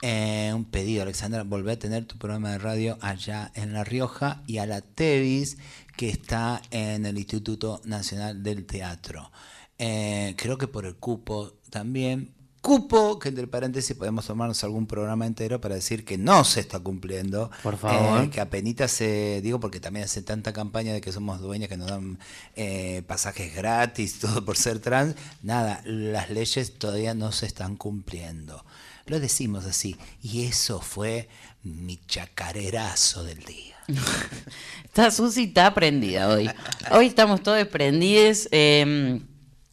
Eh, un pedido, Alexandra, volver a tener tu programa de radio allá en La Rioja y a la Tevis, que está en el Instituto Nacional del Teatro. Eh, creo que por el cupo también. Cupo, que entre paréntesis podemos tomarnos algún programa entero para decir que no se está cumpliendo. Por favor. Eh, que apenas se, digo porque también hace tanta campaña de que somos dueñas, que nos dan eh, pasajes gratis, [laughs] todo por ser trans. Nada, las leyes todavía no se están cumpliendo. Lo decimos así. Y eso fue mi chacarerazo del día. [laughs] Está Susi, está prendida hoy. Hoy estamos todos prendidos. eh,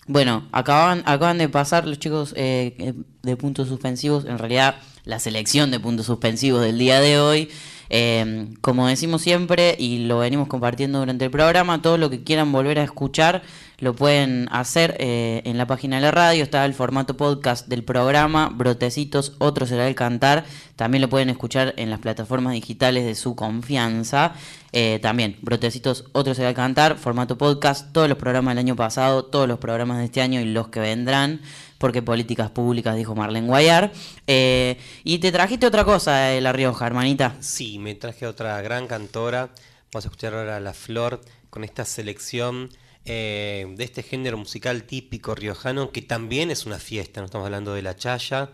bueno, acaban, de pasar los chicos eh, de puntos suspensivos, en realidad la selección de puntos suspensivos del día de hoy. Eh, como decimos siempre y lo venimos compartiendo durante el programa, todo lo que quieran volver a escuchar lo pueden hacer eh, en la página de la radio. Está el formato podcast del programa, Brotecitos, otro será el cantar. También lo pueden escuchar en las plataformas digitales de su confianza. Eh, también, Brotecitos, otro será el cantar, formato podcast, todos los programas del año pasado, todos los programas de este año y los que vendrán porque políticas públicas, dijo Marlene Guayar. Eh, y te trajiste otra cosa La Rioja, hermanita. Sí, me traje otra gran cantora. Vamos a escuchar ahora a La Flor con esta selección eh, de este género musical típico riojano que también es una fiesta. No estamos hablando de la chaya.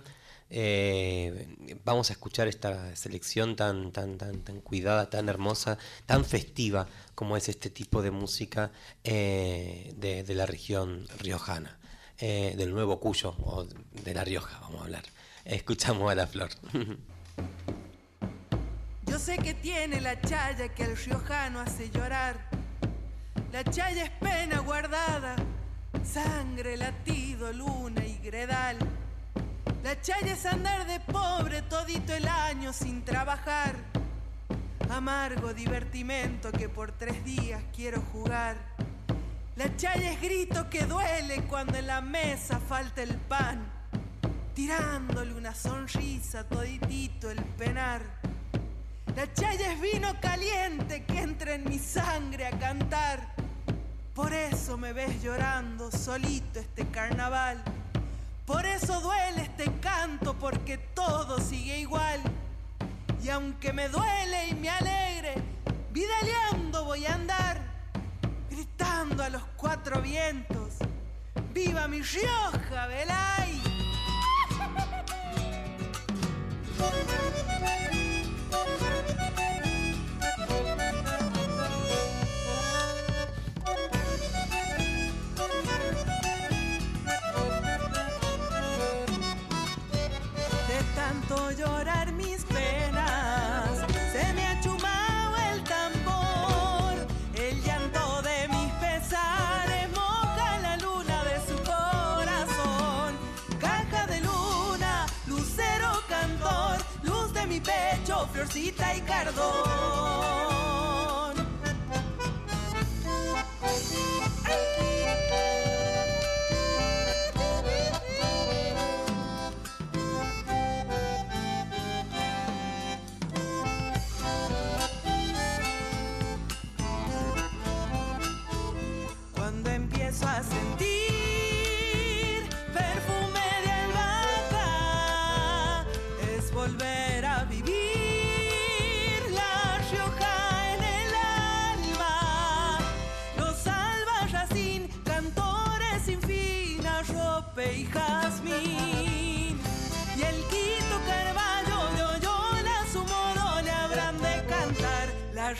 Eh, vamos a escuchar esta selección tan, tan, tan, tan cuidada, tan hermosa, tan festiva como es este tipo de música eh, de, la región riojana, del Nuevo Cuyo o de La Rioja, vamos a hablar. Escuchamos a La Flor. [laughs] Yo sé que tiene la chaya que al riojano hace llorar. La chaya es pena guardada, sangre, latido, luna y gredal. La chaya es andar de pobre todito el año sin trabajar. Amargo divertimento que por tres días quiero jugar. La chaya es grito que duele cuando en la mesa falta el pan. Tirándole una sonrisa toditito el penar. La chaya es vino caliente que entra en mi sangre a cantar. Por eso me ves llorando solito este carnaval. Por eso duele este canto porque todo sigue igual. Y aunque me duele y me alegre, vidaleando voy a andar, gritando a los cuatro vientos. ¡Viva mi Rioja, Belay! [laughs] llorar mis penas. Se me ha chumado el tambor, el llanto de mis pesares moja la luna de su corazón. Caja de luna, lucero cantor, luz de mi pecho, florcita y cardón.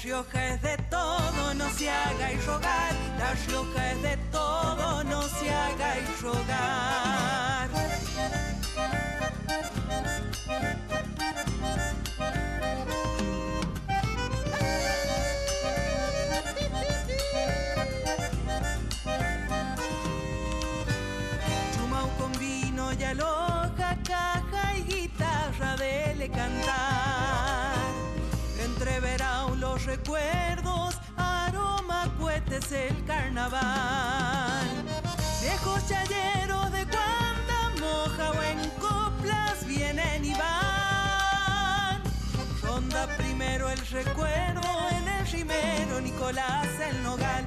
Rioja es de todo, no se haga y rogar. La Rioja de todo, no se haga y rogar. Recuerdos, aroma, cohetes, el carnaval. Viejos chayeros de cuanta moja o en coplas vienen y van. Ronda primero el recuerdo en el rimero, Nicolás el nogal.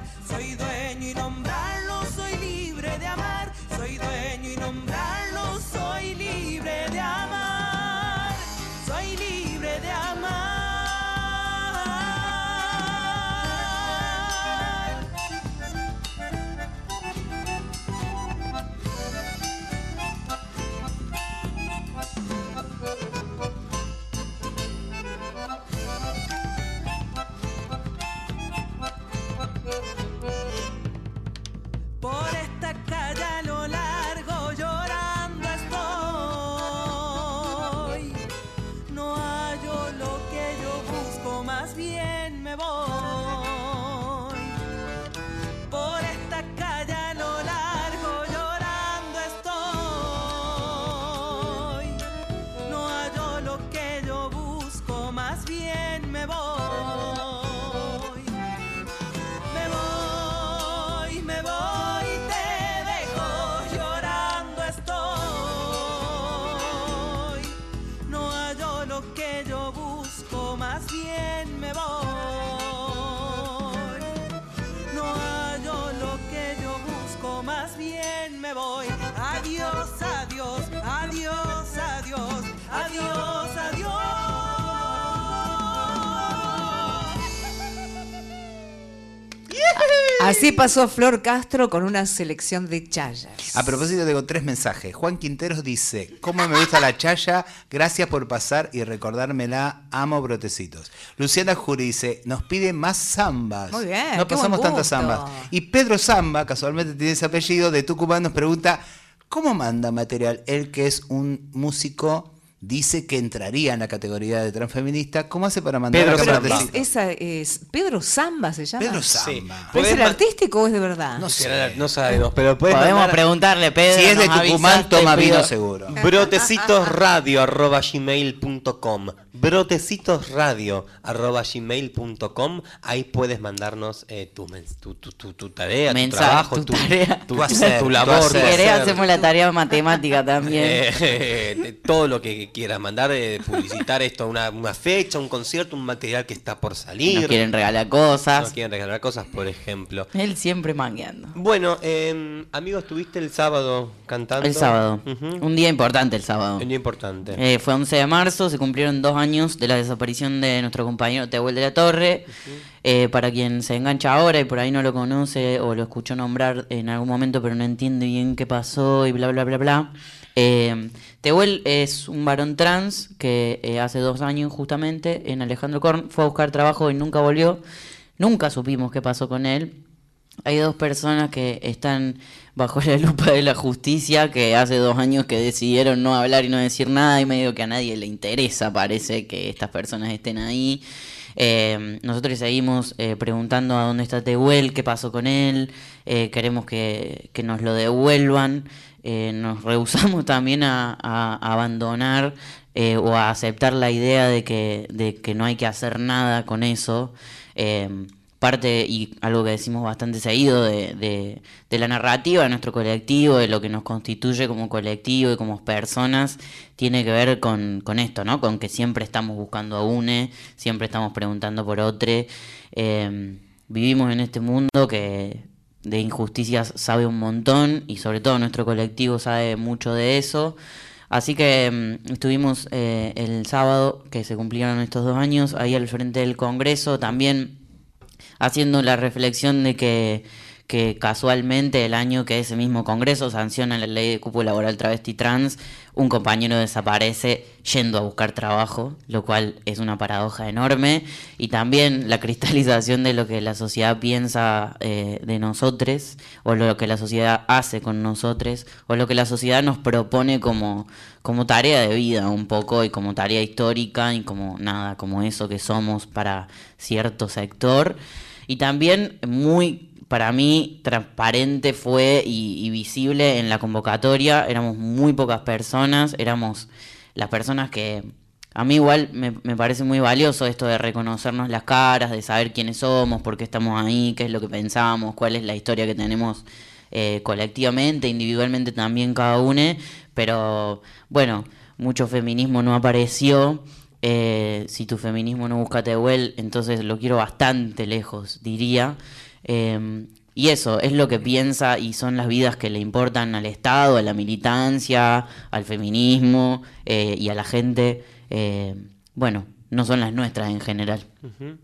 Así pasó Flor Castro con una selección de chayas. A propósito, tengo tres mensajes. Juan Quinteros dice: ¿Cómo me gusta la chaya? Gracias por pasar y recordármela. Amo brotecitos. Luciana Juri dice: Nos pide más zambas. Muy bien, No pasamos tantas zambas. Y Pedro Zamba, casualmente tiene ese apellido, de Tucumán, nos pregunta: ¿Cómo manda material? Él que es un músico. Dice que entraría en la categoría de transfeminista. ¿Cómo hace para mandar Pedro Zamba. brotecitos? Es, esa es Pedro Zamba se llama. Pedro Zamba. Sí. ¿Pero ¿Es el artístico o es de verdad? No sé. No sabemos, pero Podemos mandar- preguntarle, Pedro. Si es de Tucumán, toma vino seguro. [laughs] Brotecitosradio arroba gmail.com Brotecitosradio arroba gmail.com Ahí puedes mandarnos eh, tu, tu, tu, tu- tarea, Mensaje, tu trabajo, tu tarea. tu, [laughs] hacer, labor. Si querés, hacemos la tarea matemática también. [laughs] Eh, de todo lo que quieras mandar, eh, publicitar esto, una, una fecha, un concierto, un material que está por salir. Nos quieren regalar cosas. Nos quieren regalar cosas, por ejemplo. Él siempre mangueando. Bueno, eh, amigos, estuviste el sábado cantando. El sábado. Un día importante el sábado. Un día importante. Eh, fue 11 de marzo, se cumplieron dos años de la desaparición de nuestro compañero Tehuel de la Torre. Eh, para quien se engancha ahora y por ahí no lo conoce o lo escuchó nombrar en algún momento pero no entiende bien qué pasó y bla bla bla bla. Eh, Tehuel es un varón trans que eh, hace dos años justamente en Alejandro Korn fue a buscar trabajo y nunca volvió. Nunca supimos qué pasó con él. Hay dos personas que están bajo la lupa de la justicia que hace dos años que decidieron no hablar y no decir nada y medio que a nadie le interesa parece que estas personas estén ahí. Eh, nosotros seguimos eh, preguntando a dónde está Tehuel, qué pasó con él, eh, queremos que, que nos lo devuelvan, nos rehusamos [laughs] también a, a- abandonar o a aceptar la idea de que, de que no hay que hacer nada con eso. Parte y algo que decimos bastante seguido de, de- de la narrativa de nuestro colectivo, de lo que nos constituye como colectivo y como personas, tiene que ver con, con esto, ¿no? Con que siempre estamos buscando a UNE, siempre estamos preguntando por otro. Eh, vivimos en este mundo que de injusticias sabe un montón y sobre todo nuestro colectivo sabe mucho de eso. Así que mm, estuvimos eh, el sábado que se cumplieron estos dos años ahí al frente del Congreso también haciendo la reflexión de que, casualmente el año que ese mismo Congreso sanciona la ley de cupo laboral travesti trans, un compañero desaparece yendo a buscar trabajo, lo cual es una paradoja enorme, y también la cristalización de lo que la sociedad piensa eh, de nosotros, o lo que la sociedad hace con nosotros, o lo que la sociedad nos propone como, como tarea de vida un poco, y como tarea histórica, y como nada, como eso que somos para cierto sector. Y también muy para mí transparente fue y, visible en la convocatoria. Éramos muy pocas personas, éramos las personas que... A mí igual me, me, parece muy valioso esto de reconocernos las caras, de saber quiénes somos, por qué estamos ahí, qué es lo que pensamos, cuál es la historia que tenemos eh, colectivamente, individualmente también cada uno. Pero bueno, mucho feminismo no apareció. Eh, si tu feminismo no busca Tehuel, entonces lo quiero bastante lejos, diría. Eh, y eso es lo que piensa y son las vidas que le importan al Estado, a la militancia, al feminismo eh, y a la gente. Eh, bueno, no son las nuestras en general. Uh.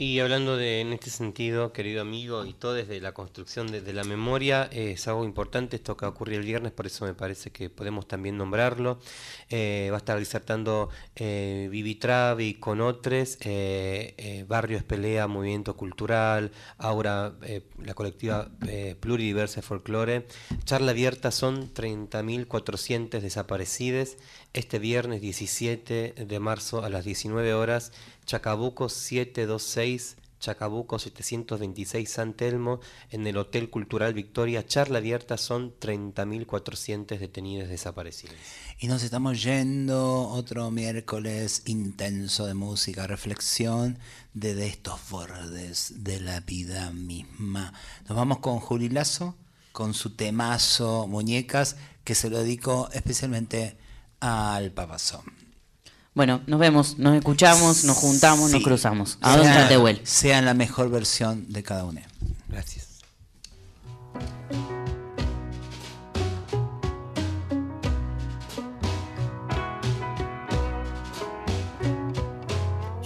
Y hablando de, en este sentido, querido amigo, y todo desde la construcción de, de la memoria, eh, es algo importante esto que ocurrió el viernes, por eso me parece que podemos también nombrarlo. Eh, va a estar disertando eh, Vivi Travi con otros, eh, Barrios Pelea, Movimiento Cultural, Aura, la colectiva Pluridiversa Folklore. Charla abierta son 30.400 desaparecidos. Este viernes 17 de marzo a las 19 horas Chacabuco 726, Chacabuco 726 San Telmo, en el Hotel Cultural Victoria, charla abierta, son 30.400 detenidos desaparecidos. Y nos estamos yendo otro miércoles intenso de música, reflexión desde estos bordes de la vida misma. Nos vamos con Juli Lazo, con su temazo Muñecas, que se lo dedico especialmente al papazón. Bueno, nos vemos, nos escuchamos, nos juntamos, sí. nos cruzamos. ¿A dónde Tehuel? Sean la mejor versión de cada uno. Gracias.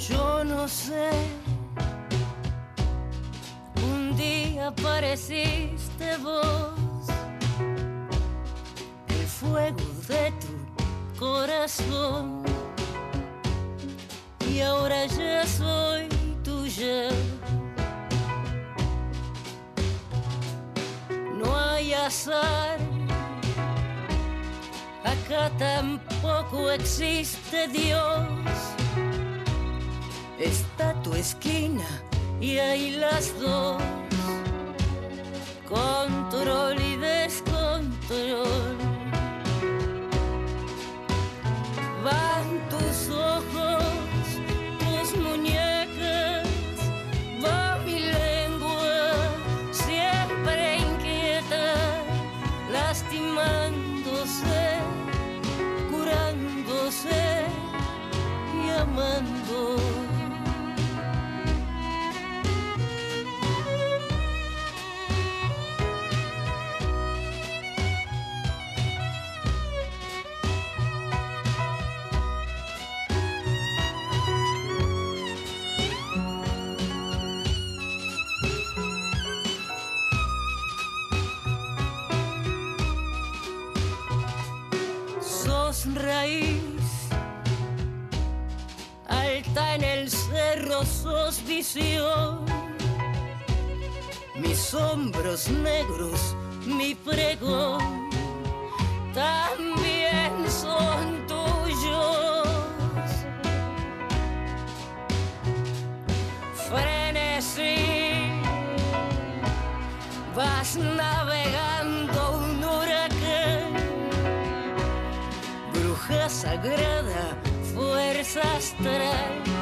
Yo no sé, un día apareciste vos, el fuego de tu corazón y ahora ya soy tuya. No hay azar, acá tampoco existe Dios. Está tu esquina y hay las dos, control y descontrol. Van tus ojos en el cerro sos visión. Mis hombros negros mi pregón también son tuyos. Frenesí vas navegando un huracán. Bruja sagrada, fuerza astral.